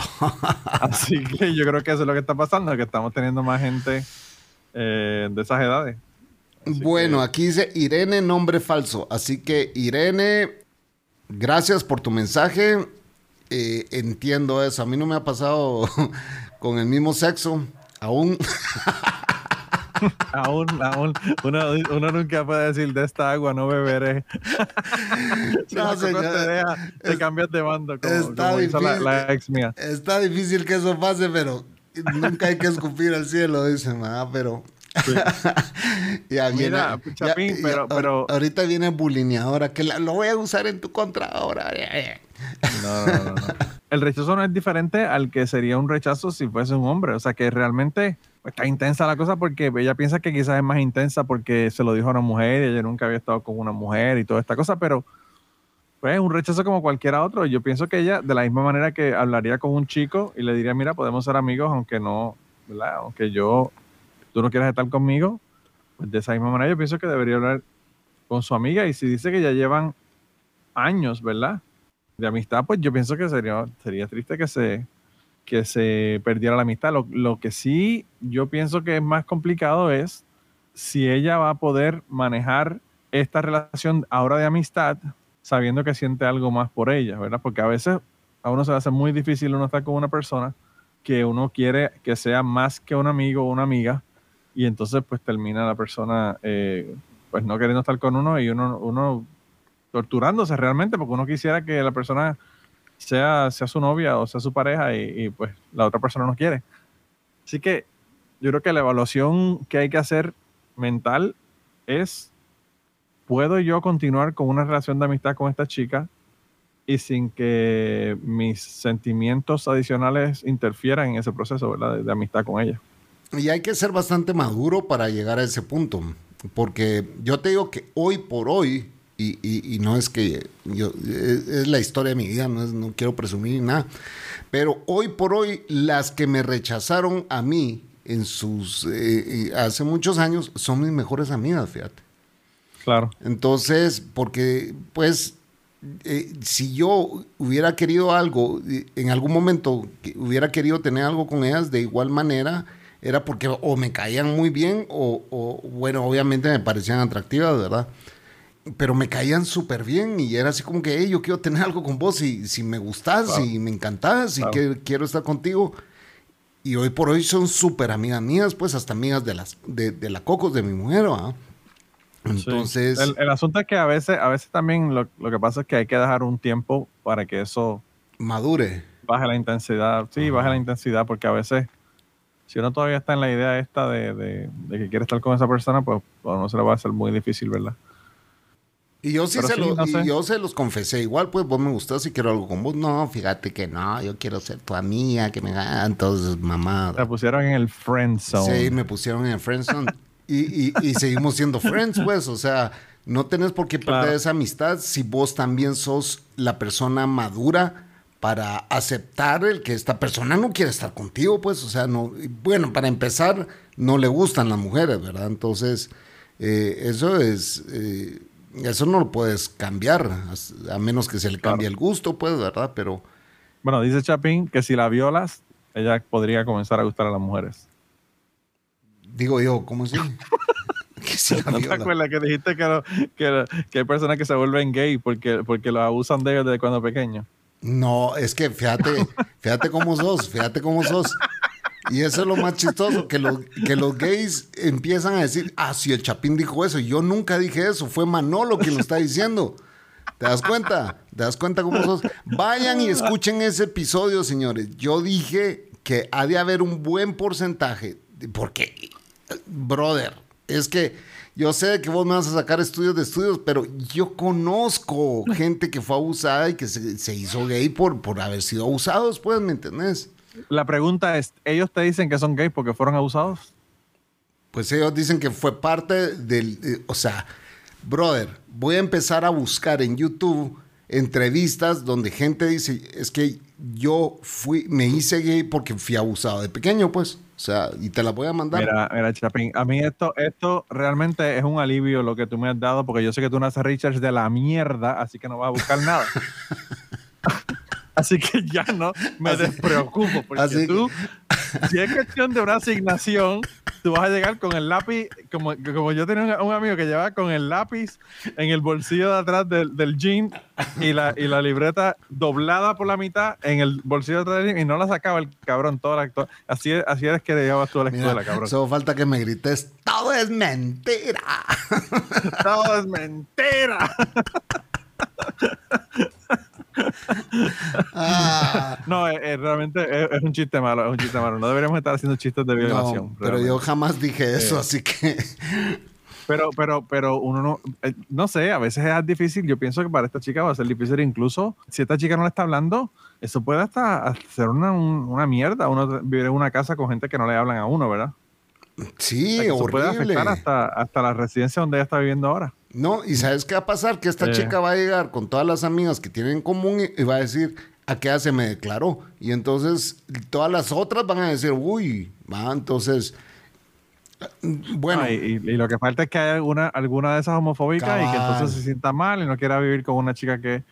Así que yo creo que eso es lo que está pasando, que estamos teniendo más gente eh, de esas edades. Así bueno, que- aquí dice Irene, nombre falso. Así que Irene, gracias por tu mensaje. Eh, entiendo eso. A mí no me ha pasado con el mismo sexo. Aún. Aún, aún, uno, uno nunca puede decir de esta agua no beberé. si No, te deja, te es- cambias de bando, como, está como la, difícil. la ex mía. Está difícil que eso pase, pero nunca hay que escupir al cielo, dicen, ah, pero. ya viene. Mira, ya- pero- ya- pero- Ahorita viene bulineadora, que la- lo voy a usar en tu contra ahora. No, no, no, no. El rechazo no es diferente al que sería un rechazo si fuese un hombre. O sea, que realmente pues, está intensa la cosa porque ella piensa que quizás es más intensa porque se lo dijo a una mujer y ella nunca había estado con una mujer y toda esta cosa, pero pues es un rechazo como cualquiera otro. Yo pienso que ella, de la misma manera que hablaría con un chico y le diría, mira, podemos ser amigos aunque no, ¿verdad? Aunque yo, tú no quieras estar conmigo, pues de esa misma manera yo pienso que debería hablar con su amiga y si dice que ya llevan años, ¿verdad? de amistad, pues yo pienso que sería, sería triste que se, que se perdiera la amistad. Lo, lo que sí yo pienso que es más complicado es si ella va a poder manejar esta relación ahora de amistad sabiendo que siente algo más por ella, ¿verdad? Porque a veces a uno se le hace muy difícil uno estar con una persona que uno quiere que sea más que un amigo o una amiga y entonces pues termina la persona eh, pues no queriendo estar con uno y uno, uno torturándose realmente porque uno quisiera que la persona sea, sea su novia o sea su pareja y, pues la otra persona no quiere. Así que yo creo que la evaluación que hay que hacer mental es, ¿puedo yo continuar con una relación de amistad con esta chica y sin que mis sentimientos adicionales interfieran en ese proceso ¿verdad? De amistad con ella? Y hay que ser bastante maduro para llegar a ese punto. Porque yo te digo que hoy por hoy, y, y, y no es que yo, es, es, la historia de mi vida, no, es, no quiero presumir ni nada, pero hoy por hoy las que me rechazaron a mí en sus, eh, hace muchos años son mis mejores amigas, fíjate. Claro. Entonces, porque pues eh, si yo hubiera querido algo, en algún momento hubiera querido tener algo con ellas de igual manera, era porque o me caían muy bien o, o bueno, obviamente me parecían atractivas, ¿verdad? Pero me caían súper bien y era así como que, hey, yo quiero tener algo con vos y si me Claro. y me encantás y Claro. que quiero estar contigo. Y hoy por hoy son súper amigas mías, pues hasta amigas de, las, de, de la Cocos, de mi mujer, ¿verdad? Entonces, Sí. El, el asunto es que a veces, a veces también lo, lo que pasa es que hay que dejar un tiempo para que eso madure. baje la intensidad. Sí, Ajá. baje la intensidad, porque a veces, si uno todavía está en la idea esta de, de- de que quiere estar con esa persona, pues a uno se le va a hacer muy difícil, ¿verdad? Y yo sí, Pero se, sí, lo- no y sé. yo se los confesé. Igual, pues vos me gustás y quiero algo con vos. No, fíjate que no, yo quiero ser tu amiga, que me haga. Entonces, mamá. Se pusieron en el friend zone. Sí, me pusieron en Friendzone. y, y, y seguimos siendo friends, pues. O sea, no tenés por qué perder Claro. esa amistad si vos también sos la persona madura para aceptar el que esta persona no quiere estar contigo, pues. O sea, no. Bueno, para empezar, no le gustan las mujeres, ¿verdad? Entonces, eh, eso es. eh, eso no lo puedes cambiar, a- menos que se le cambie Claro. el gusto, pues, ¿verdad? Pero. Bueno, dice Chapín que si la violas, ella podría comenzar a gustar a las mujeres. Digo yo, ¿cómo así? ¿No te acuerdas que dijiste que, lo- que, lo- que hay personas que se vuelven gay porque, porque lo abusan de ellos desde cuando pequeños? No, es que fíjate, fíjate cómo sos, fíjate cómo sos. Y eso es lo más chistoso, que, los que los gays empiezan a decir, ah, si el Chapín dijo eso, yo nunca dije eso, fue Manolo quien lo está diciendo. ¿Te das cuenta? ¿Te das cuenta cómo sos? Vayan y escuchen ese episodio, señores. Yo dije que ha de haber un buen porcentaje, porque, brother, es que yo sé que vos me vas a sacar estudios de estudios, pero yo conozco gente que fue abusada y que se, se hizo gay por, por haber sido abusados, pues, ¿me entendés? La pregunta es, ¿ellos te dicen que son gays porque fueron abusados? Pues ellos dicen que fue parte del, eh, o sea, brother, voy a empezar a buscar en YouTube entrevistas donde gente dice, es que yo fui, me hice gay porque fui abusado de pequeño, pues. O sea, y te la voy a mandar. Mira, mira, Chapín, a mí esto, esto realmente es un alivio lo que tú me has dado, porque yo sé que tú no haces research de la mierda, así que no vas a buscar nada. así que ya no me Así- despreocupo, porque así que- tú, si es cuestión de una asignación, tú vas a llegar con el lápiz, como, como yo tenía un, un amigo que llevaba con el lápiz en el bolsillo de atrás del, del jean y la, y la libreta doblada por la mitad en el bolsillo de atrás del jean y no la sacaba el cabrón toda la Así, así eres que le llevabas tú a la Mira, escuela, cabrón. solo falta que me grites, todo es mentira. Todo es mentira. Ah, No, eh, eh, realmente es, es un chiste malo, es un chiste malo. No deberíamos estar haciendo chistes de violación. no, pero realmente. yo jamás dije eso, así que Pero, pero, pero uno no, eh, no sé, a veces es difícil. Yo pienso que para esta chica va a ser difícil, incluso si esta chica no le está hablando, eso puede hasta hacer una, un- una mierda. Uno vivir en una casa con gente que no le hablan a uno, ¿verdad? sí, O sea, que eso puede afectar hasta, hasta la residencia donde ella está viviendo ahora. No, y ¿sabes qué va a pasar? Que esta Eh. chica va a llegar con todas las amigas que tienen en común y- y va a decir, ¿a qué hace me declaró? Y entonces todas las otras van a decir, uy, va, entonces, bueno, No, y, lo que falta es que haya alguna, alguna de esas homofóbicas y que entonces se sienta mal y no quiera vivir con una chica que,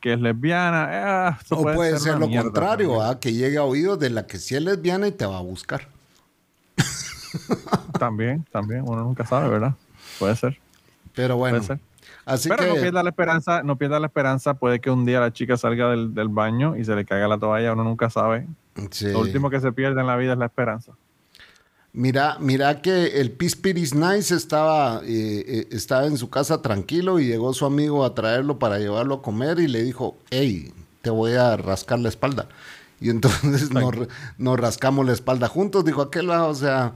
que es lesbiana. Eh, eso o puede, ser lo contrario. ¿ah? que llegue a oídos de la que sí es lesbiana y te va a buscar. También, también, uno nunca sabe, ¿verdad? Puede ser, Pero bueno, así Pero no que pierda la esperanza, no pierda la esperanza, puede que un día la chica salga del, del baño y se le caiga la toalla, uno nunca sabe. sí. Lo último que se pierde en la vida es la esperanza. Mira, mira que el Pispiris Nice estaba, eh, eh, estaba en su casa tranquilo y llegó su amigo a traerlo para llevarlo a comer y le dijo, hey, te voy a rascar la espalda. Y entonces nos, ra- nos rascamos la espalda juntos, dijo aquel, o sea,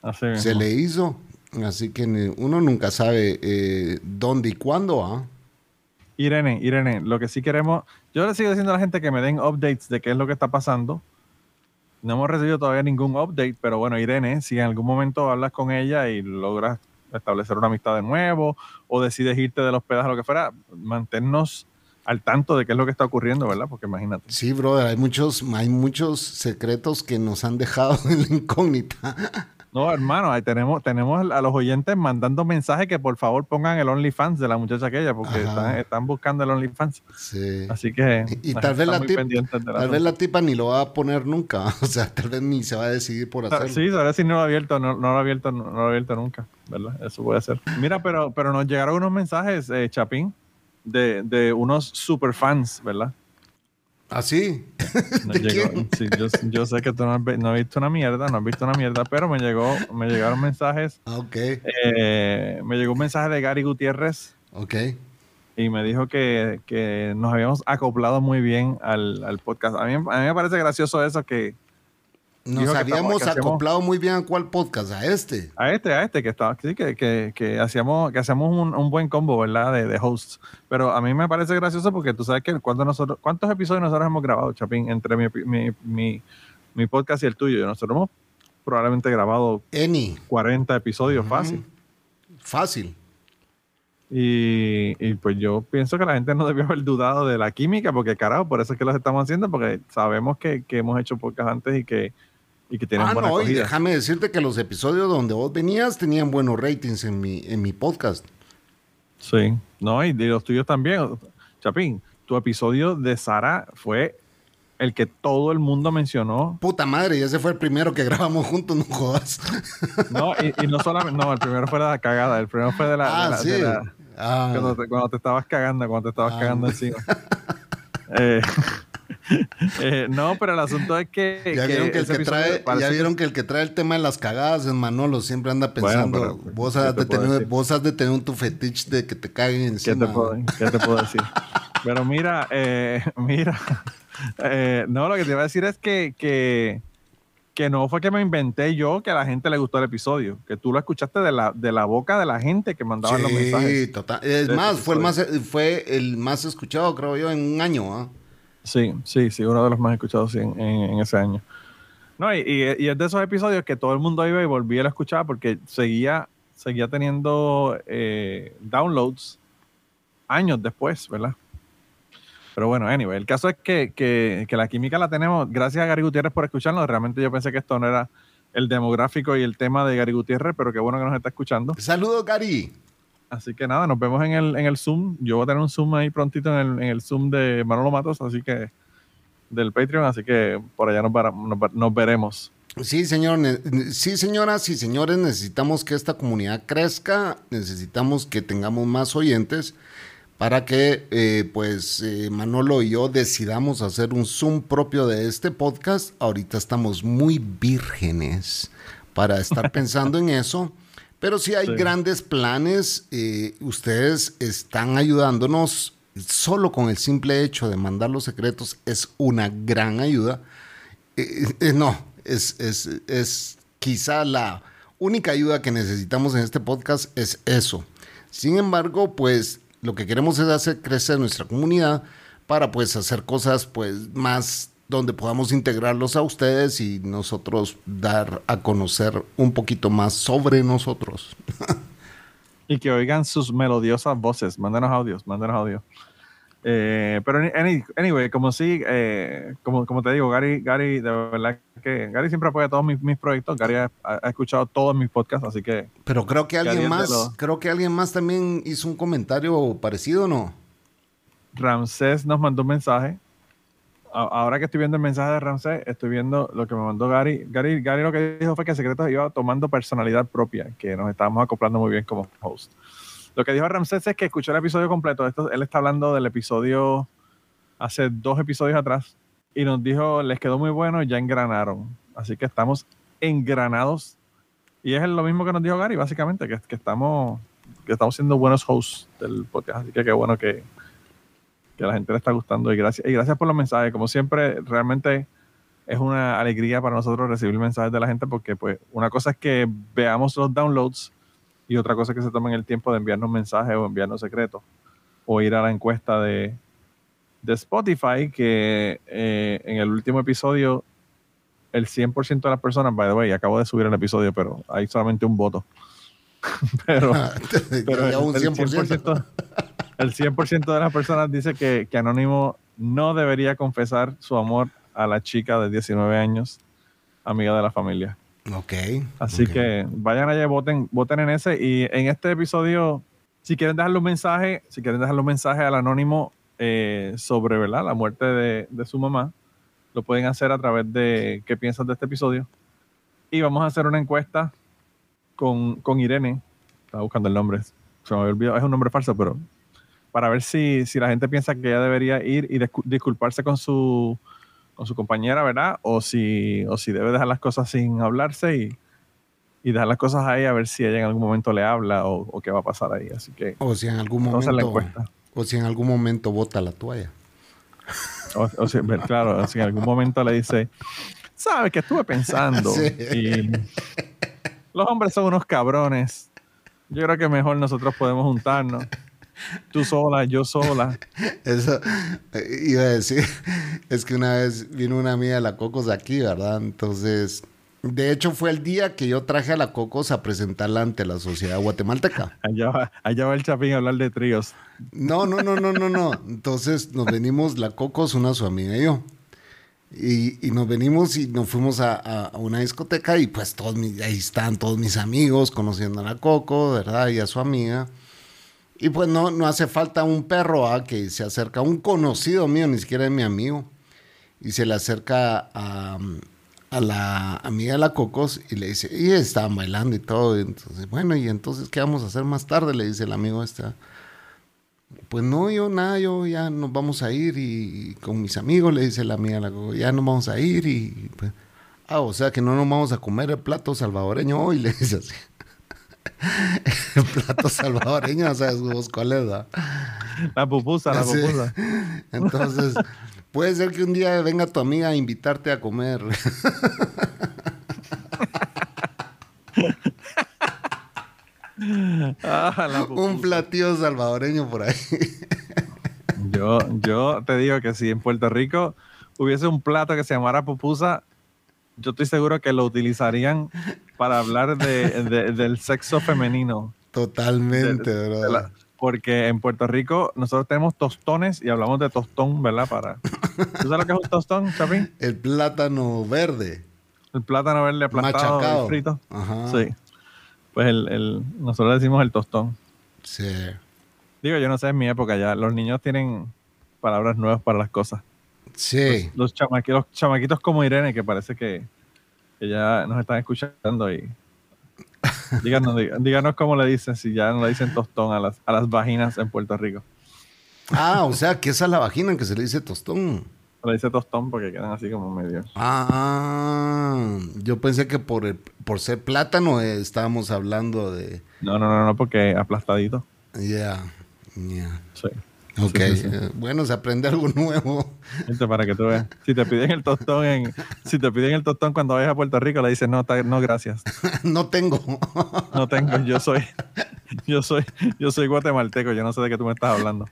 Así se mismo. le hizo. Así que uno nunca sabe eh, dónde y cuándo, ¿ah? Irene, Irene, lo que sí queremos, yo le sigo diciendo a la gente que me den updates de qué es lo que está pasando. No hemos recibido todavía ningún update, pero bueno, Irene, si en algún momento hablas con ella y logras establecer una amistad de nuevo o decides irte del hospedaje o lo que fuera, manténnos al tanto de qué es lo que está ocurriendo, ¿verdad? Porque imagínate. Sí, brother, hay muchos, hay muchos secretos que nos han dejado en la incógnita. No, hermano, ahí tenemos, tenemos a los oyentes mandando mensajes que por favor pongan el OnlyFans de la muchacha aquella, porque están, están buscando el OnlyFans. Sí. Así que Y tal vez la, tip- tal vez tipa ni lo va a poner nunca. O sea, tal vez ni se va a decidir por hacerlo. Sí, ahora sí no lo ha abierto, no, no lo ha abierto, no, lo ha abierto nunca, ¿verdad? Eso puede ser. Mira, pero, pero nos llegaron unos mensajes, eh, Chapín, de, de unos super fans, ¿verdad? ¿Ah, sí? ¿De llegó- sí, yo, yo sé que tú no has, no has visto una mierda, no has visto una mierda, pero me llegó, me llegaron mensajes, Ah, ok, eh, me llegó un mensaje de Gary Gutiérrez ok. y me dijo que, que nos habíamos acoplado muy bien al, al podcast. A mí, a mí me parece gracioso eso que Nos Dijo que habíamos estamos- que hacemos- acoplado muy bien a cuál podcast, a este. a este, a este que estaba, sí, que, que, que hacíamos, que hacíamos un, un buen combo, ¿verdad? De, de hosts. Pero a mí me parece gracioso porque tú sabes que nosotros, ¿cuántos episodios nosotros hemos grabado, Chapín? Entre mi, mi, mi, mi podcast y el tuyo. Nosotros hemos probablemente grabado Eni. 40 episodios Ujú. fácil. Fácil. Y, y pues yo pienso que la gente no debió haber dudado de la química, porque carajo, por eso es que los estamos haciendo, porque sabemos que, que hemos hecho podcast antes y que, y que tienen Ah, buena no, y déjame decirte que los episodios donde vos venías tenían buenos ratings en mi, en mi podcast. Sí, no, y de los tuyos también. Chapín, tu episodio de Sara fue el que todo el mundo mencionó. Puta madre, y ese fue el primero que grabamos juntos, no jodas. No, y, y no solamente, no, el primero fue la cagada, el primero fue de la. de ah, la- sí. de la- Ah, cuando, te, cuando te estabas cagando, cuando te estabas Ah. cagando encima. Eh, eh, no, pero el asunto es que. ya vieron que, el ese que episodio trae, parece ya que- vieron que el que trae el tema de las cagadas es Manolo, siempre anda Bueno, pensando, pero, vos, ¿qué has te de tener, vos has de tener un tu fetiche de que te caguen ¿Qué encima. te puedo, qué te puedo decir? Pero mira, eh, mira, eh, no, lo que te iba a decir es que, que, que no fue que me inventé yo que a la gente le gustó el episodio, que tú lo escuchaste de la, de la boca de la gente que mandaba los Sí, mensajes. total. Es más, fue el más, fue el más escuchado, creo yo, en un año. ¿ah? Sí, sí, sí, uno de los más escuchados sí, en, ese año. No, y, y- y es de esos episodios que todo el mundo iba y volvía a escuchar porque seguía, seguía teniendo eh, downloads años después, ¿verdad? Pero bueno, anyway, el caso es que, que, que la química la tenemos. Gracias a Gary Gutiérrez por escucharnos. Realmente yo pensé que esto no era el demográfico y el tema de Gary Gutiérrez, pero qué bueno que nos está escuchando. Saludos, Gary. Así que nada, nos vemos en el, en el Zoom. Yo voy a tener un Zoom ahí prontito en el, en el Zoom de Manolo Matos, así que del Patreon, así que por allá nos, nos- nos veremos. Sí, señor. Sí, señoras y señores, necesitamos que esta comunidad crezca, necesitamos que tengamos más oyentes para que, eh, pues, eh, Manolo y yo decidamos hacer un Zoom propio de este podcast. Ahorita estamos muy vírgenes para estar pensando en eso, pero sí hay Sí. grandes planes. eh, ustedes están ayudándonos. Solo con el simple hecho de mandar los secretos es una gran ayuda. Eh, eh, no, es, es, es quizá la única ayuda que necesitamos en este podcast es eso. Sin embargo, pues lo que queremos es hacer crecer nuestra comunidad para pues hacer cosas pues más donde podamos integrarlos a ustedes y nosotros dar a conocer un poquito más sobre nosotros. Y que oigan sus melodiosas voces. Mándanos audios, mándanos audios. Eh, pero any- any- anyway, como sí, eh, como, como te digo, Gary, Gary, de verdad que Gary siempre apoya todos mis, mis proyectos. Gary ha, ha escuchado todos mis podcasts, así que Pero creo que alguien de más, los- creo que alguien más también hizo un comentario parecido, ¿no? Ramsés nos mandó un mensaje. Ahora que estoy viendo el mensaje de Ramsés, estoy viendo lo que me mandó Gary. Gary, Gary lo que dijo fue que Secretos iba tomando personalidad propia, que nos estábamos acoplando muy bien como host. Lo que dijo Ramsés es que escuchó el episodio completo. Esto, él está hablando del episodio hace dos episodios atrás y nos dijo, les quedó muy bueno, ya engranaron. Así que estamos engranados. Y es lo mismo que nos dijo Gary, básicamente, que, que estamos, que estamos siendo buenos hosts del podcast. Así que qué bueno que, que a la gente le está gustando y gracias, y gracias por los mensajes. Como siempre, realmente es una alegría para nosotros recibir mensajes de la gente porque pues una cosa es que veamos los downloads y otra cosa es que se tomen el tiempo de enviarnos mensajes o enviarnos secretos o ir a la encuesta de, de Spotify que eh, en el último episodio el 100% de las personas, by the way, acabo de subir el episodio, pero hay solamente un voto. pero pero Ya el, un el 100%. 100%, el 100% de las personas dice que, que Anónimo no debería confesar su amor a la chica de 19 años, amiga de la familia. Ok. Así que vayan allá y voten, voten en ese. Y en este episodio, si quieren dejarle un mensaje, si quieren dejarle un mensaje al Anónimo eh, sobre ¿verdad? la muerte de, de su mamá, lo pueden hacer a través de qué piensas de este episodio. Y vamos a hacer una encuesta con, con Irene. Estaba buscando el nombre. Se me había olvidado. Es un nombre falso, pero para ver si, si la gente piensa que ella debería ir y discu- disculparse con su, con su compañera, ¿verdad? O si, o si debe dejar las cosas sin hablarse y, y dejar las cosas ahí a ver si ella en algún momento le habla o, o qué va a pasar ahí. Así que O si en algún la momento. encuesta. O si en algún momento bota la toalla. O, o si- claro, si en algún momento le dice, sabes que estuve pensando Sí. y los hombres son unos cabrones. Yo creo que mejor nosotros podemos juntarnos. Tú sola, yo sola. Eso eh, iba a decir, es que una vez vino una amiga de la Cocos aquí, ¿verdad? Entonces, de hecho fue el día que yo traje a la Cocos a presentarla ante la sociedad guatemalteca. Allá va, allá va el Chapín a hablar de tríos. No, no, no, no, no, no. Entonces nos venimos la Cocos, una su amiga y yo. Y, y nos venimos y nos fuimos a, a- a una discoteca y pues todos mis- ahí están todos mis amigos conociendo a la Coco, ¿verdad? Y a su amiga. Y pues no, no hace falta un perro ¿ah? que se acerca, un conocido mío, ni siquiera es mi amigo, y se le acerca a, la amiga de la Cocos y le dice, y estaban bailando y todo. entonces, bueno, y entonces, ¿qué vamos a hacer más tarde? Le dice el amigo este. ¿ah? Pues no, yo nada, yo ya nos vamos a ir y, con mis amigos, le dice la amiga, la Coco, ya nos vamos a ir y pues, ah, o sea que no nos vamos a comer el plato salvadoreño hoy, le dice así. El plato salvadoreño, sabes vos cuál es. La pupusa, la Sí. pupusa. Entonces, puede ser que un día venga tu amiga a invitarte a comer. Ah, un platillo salvadoreño por ahí. Yo, yo te digo que si en Puerto Rico hubiese un plato que se llamara pupusa, yo estoy seguro que lo utilizarían para hablar de, de- del sexo femenino. Totalmente, De- bro. la- porque en Puerto Rico nosotros tenemos tostones y hablamos de tostón, ¿verdad? Para... ¿Tú sabes lo que es un tostón, Chapín? El plátano verde. El plátano verde aplastado Machacado. y frito. Ajá. Sí. Pues el, el- nosotros decimos el tostón. Sí. Digo, yo no sé, en mi época ya los niños tienen palabras nuevas para las cosas. Sí. Los, chamaqui- los chamaquitos como Irene, que parece que, que ya nos están escuchando y díganos, dí- díganos cómo le dicen, si ya no le dicen tostón a las, a las vaginas en Puerto Rico. Ah, o sea, que esa es la vagina que se le dice tostón. Le dice tostón porque quedan así como medio. Ah, yo pensé que por, el- por ser plátano eh, estábamos hablando de... No, no, no, no, porque aplastadito. Ya, ya. Sí. Ok, Sí, sí, sí. eh, bueno, se aprende algo nuevo. Viste, para que tú veas. Si te piden el tostón en, si te piden el tostón cuando vayas a Puerto Rico, le dices no, no, gracias. no tengo. No tengo, yo soy, yo soy, yo soy guatemalteco, yo no sé de qué tú me estás hablando.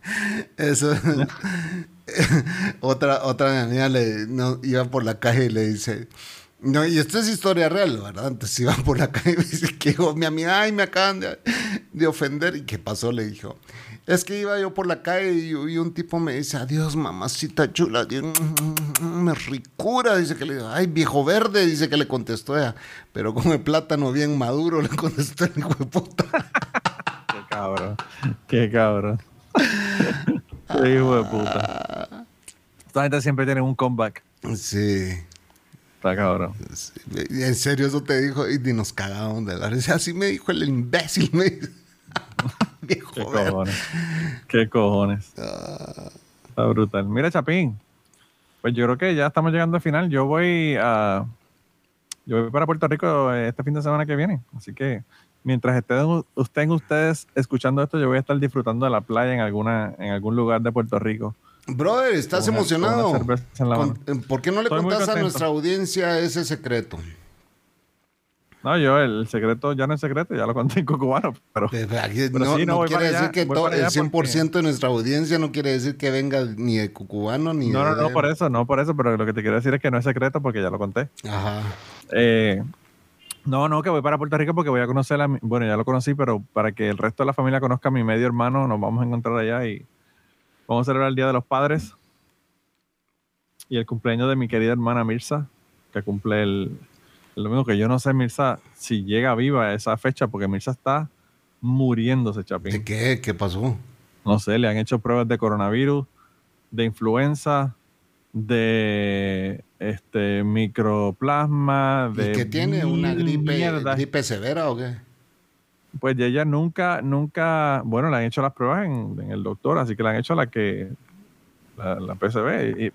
Eso. otra, otra amiga le no, iba por la calle y le dice. No, y esto es historia real, ¿verdad? Entonces iba por la calle y me dice que dijo, mi amiga, ay, me acaban de, de ofender. ¿Y qué pasó? Le dijo. Es que iba yo por la calle y, y un tipo me dice, adiós, mamacita chula. Me ricura. Dice que le digo, ay, viejo verde. Dice que le contestó ella. Pero con el plátano bien maduro le contestó el hijo de puta. Qué cabrón, qué cabrón. Qué hijo de puta. Esta gente siempre tiene un comeback. Sí. Está cabrón. En serio, eso te dijo y nos cagaban de la. Así me dijo el imbécil. Me dice. Viejo Qué cojones. Qué cojones. Ah. Está brutal. Mira, Chapín. Pues yo creo que ya estamos llegando al final. Yo voy a. Yo voy para Puerto Rico este fin de semana que viene. Así que mientras estén, estén ustedes escuchando esto, yo voy a estar disfrutando de la playa en alguna, en algún lugar de Puerto Rico. Brother, ¿estás una- emocionado? Con-. ¿Por qué no le Estoy contás a nuestra audiencia ese secreto? No, yo el secreto ya no es secreto, ya lo conté en Cucubano, pero Pero aquí Pero no sí, no, quiere decir allá, que todo- el allá 100% de nuestra audiencia no quiere decir que venga ni de cucubano ni no, no, no por eso, no por eso, pero lo que te quiero decir es que no es secreto porque ya lo conté. Ajá. Eh, no, no, que voy para Puerto Rico porque voy a conocer a mi, bueno, ya lo conocí, pero para que el resto de la familia conozca a mi medio hermano, nos vamos a encontrar allá y vamos a celebrar el Día de los Padres y el cumpleaños de mi querida hermana Mirza, que cumple el, el domingo, que yo no sé, Mirza, si llega viva a esa fecha, porque Mirza está muriéndose, Chapín. ¿De qué? ¿Qué pasó? no sé, le han hecho pruebas de coronavirus, de influenza, de este microplasma, de ¿Y que tiene? ¿Una gripe, mierdas. gripe severa o qué? Pues ella nunca, nunca, bueno, le han hecho las pruebas en, en el doctor, así que le han hecho la que, la, la PCB,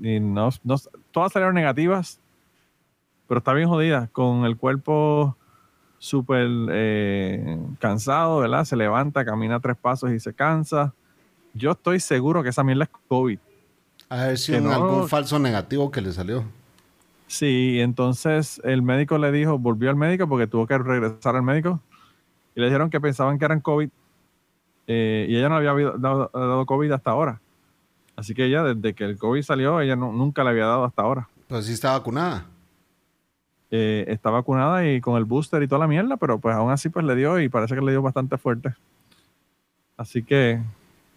y, y no, no- todas salieron negativas, pero está bien jodida, con el cuerpo súper eh, cansado, ¿verdad? Se levanta, camina tres pasos y se cansa. Yo estoy seguro que esa mierda es COVID. A ver si no- algún falso negativo que le salió. Sí, entonces el médico le dijo, volvió al médico porque tuvo que regresar al médico y le dijeron que pensaban que eran COVID eh, y ella no había dado, dado COVID hasta ahora. Así que ella, desde que el COVID salió, ella no- nunca le había dado hasta ahora. Pues sí está vacunada. Eh, está vacunada y con el booster y toda la mierda, pero pues aún así pues le dio y parece que le dio bastante fuerte. Así que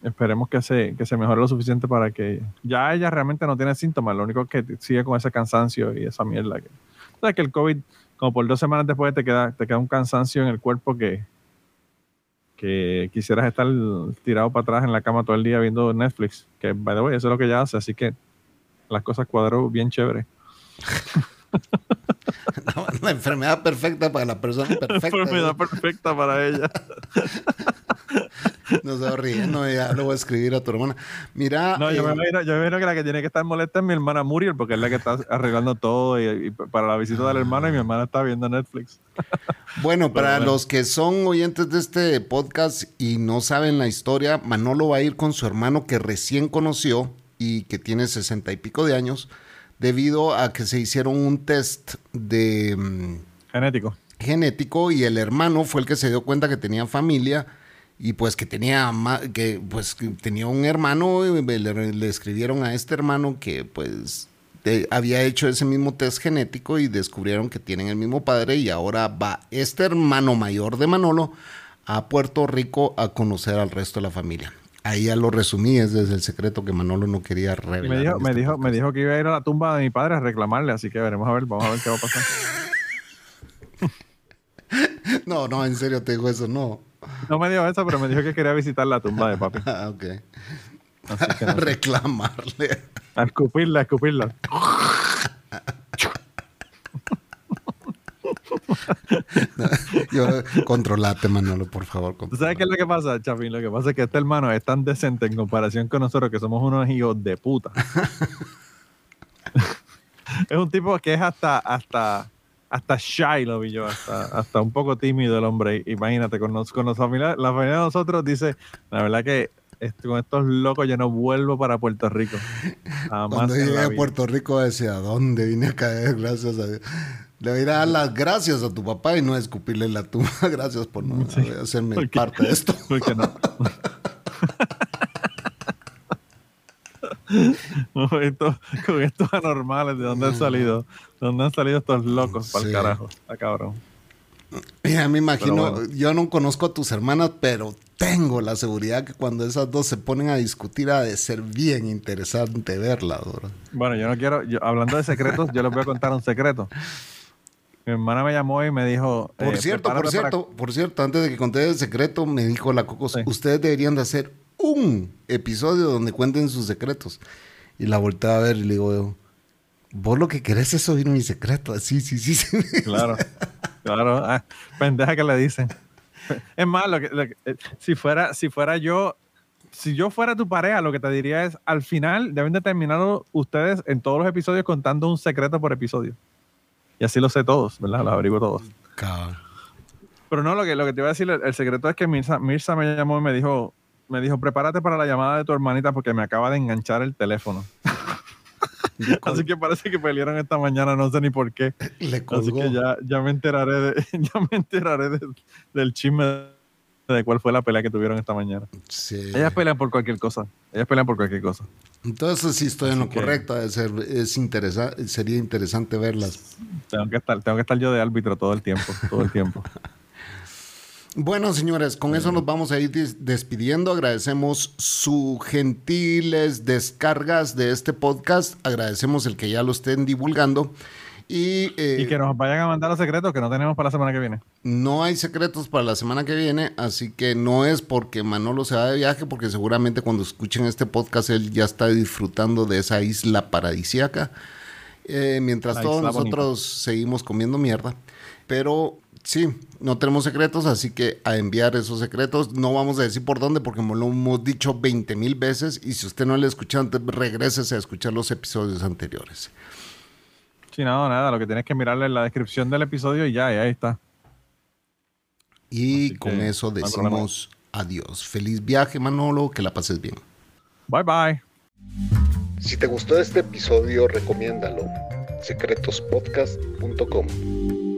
esperemos que se, que se mejore lo suficiente para que ya ella realmente no tiene síntomas, lo único que sigue con ese cansancio y esa mierda. Que, o sea, que el COVID, como por dos semanas después te queda, te queda un cansancio en el cuerpo que, que quisieras estar tirado para atrás en la cama todo el día viendo Netflix, que by the way, eso es lo que ella hace, así que las cosas cuadró bien chévere. La enfermedad perfecta para la persona perfecta. enfermedad perfecta para ella. No se va riendo, ya lo voy a escribir a tu hermana. Mira, No, yo eh, me, imagino, yo me imagino que la que tiene que estar molesta es mi hermana Muriel, porque es la que está arreglando todo y, y para la visita del hermano y mi hermana está viendo Netflix. bueno, para bueno. los que son oyentes de este podcast y no saben la historia, Manolo va a ir con su hermano que recién conoció y que tiene sesenta y pico de años, debido a que se hicieron un test de mm, Genético. genético y el hermano fue el que se dio cuenta que tenía familia y pues que tenía que pues que tenía un hermano y le, le escribieron a este hermano que pues de- había hecho ese mismo test genético y descubrieron que tienen el mismo padre y ahora va este hermano mayor de Manolo a Puerto Rico a conocer al resto de la familia. Ahí ya lo resumí, es desde el secreto que Manolo no quería revelar. me dijo, en me, este dijo, me dijo que iba a ir a la tumba de mi padre a reclamarle, así que veremos a ver, vamos a ver qué va a pasar. No, no, en serio te digo eso, no. No me dijo eso, pero me dijo que quería visitar la tumba de papi. Ah, ok. Así que no sé. Reclamarle. A escupirla, a escupirla. Yo, controlate, Manolo, por favor. ¿Tú sabes qué es lo que pasa, Chapín? Lo que pasa es que este hermano es tan decente en comparación con nosotros que somos unos hijos de puta. es un tipo que es hasta, hasta, hasta shy, lo vi yo, hasta, hasta un poco tímido el hombre. Imagínate, con, nos- con los familia- la familia de nosotros dice, la verdad que con estos locos yo no vuelvo para Puerto Rico. Jamás Cuando llegué a. Puerto Rico decía, ¿a dónde vine a caer? Gracias a Dios. Le voy a dar las gracias a tu papá y no escupirle la tumba. Gracias por no hacerme parte de esto. ¿Por qué no? con, estos, con estos anormales, ¿de dónde han salido? ¿De dónde han salido estos locos para Sí. el carajo? Está cabrón. Ya me imagino, bueno. yo no conozco a tus hermanas, pero tengo la seguridad que cuando esas dos se ponen a discutir ha de ser bien interesante verlas. ¿verdad? Bueno, yo no quiero, yo- hablando de secretos, yo les voy a contar un secreto. Mi hermana me llamó y me dijo. Por eh, cierto, por prepárate para- cierto, por cierto, antes de que conté el secreto, me dijo la Cocos, Sí. ustedes deberían de hacer un episodio donde cuenten sus secretos. Y la volteé a ver y le digo, vos lo que querés es oír mi secreto. Sí, sí, sí. sí. Claro, claro. Ah, pendeja que le dicen. Es más, lo que, lo que- eh, si, fuera, si fuera yo, si yo fuera tu pareja, lo que te diría es, al final deben de terminar ustedes en todos los episodios contando un secreto por episodio. Y así lo sé todos, ¿verdad? Los averiguo todos. Cabrón. Pero no, lo que, lo que te iba a decir, el, el secreto es que Mirza, Mirza me llamó y me dijo, me dijo, prepárate para la llamada de tu hermanita porque me acaba de enganchar el teléfono. Así que parece que pelearon esta mañana, no sé ni por qué. Le Así que ya, ya me enteraré, de, ya me enteraré de- del chisme de cuál fue la pelea que tuvieron esta mañana. Sí. Ellas pelean por cualquier cosa. Ellas pelean por cualquier cosa. Entonces sí estoy en lo que- correcto. ser- es interesa- sería interesante verlas. Tengo que estar, tengo que estar yo de árbitro todo el tiempo, todo el tiempo. Bueno, señores, con eso nos vamos a ir des- despidiendo. Agradecemos sus gentiles descargas de este podcast. Agradecemos el que ya lo estén divulgando. Y, eh, Y que nos vayan a mandar los secretos que no tenemos para la semana que viene. no hay secretos para la semana que viene, así que no es porque Manolo se va de viaje, porque seguramente cuando escuchen este podcast él ya está disfrutando de esa isla paradisiaca. Eh, mientras La todos nosotros seguimos comiendo mierda. Pero sí, no tenemos secretos, así que a enviar esos secretos. No vamos a decir por dónde, porque lo hemos dicho 20 mil veces. Y si usted no lo escuchado antes, regrésese a escuchar los episodios anteriores. Sí, no, nada. Lo que tienes que mirarle en la descripción del episodio y ya, y ahí está. Y Así con que eso no decimos adiós. Feliz viaje, Manolo, que la pases bien. Bye bye. Si te gustó este episodio, recomiéndalo. secretospodcast.com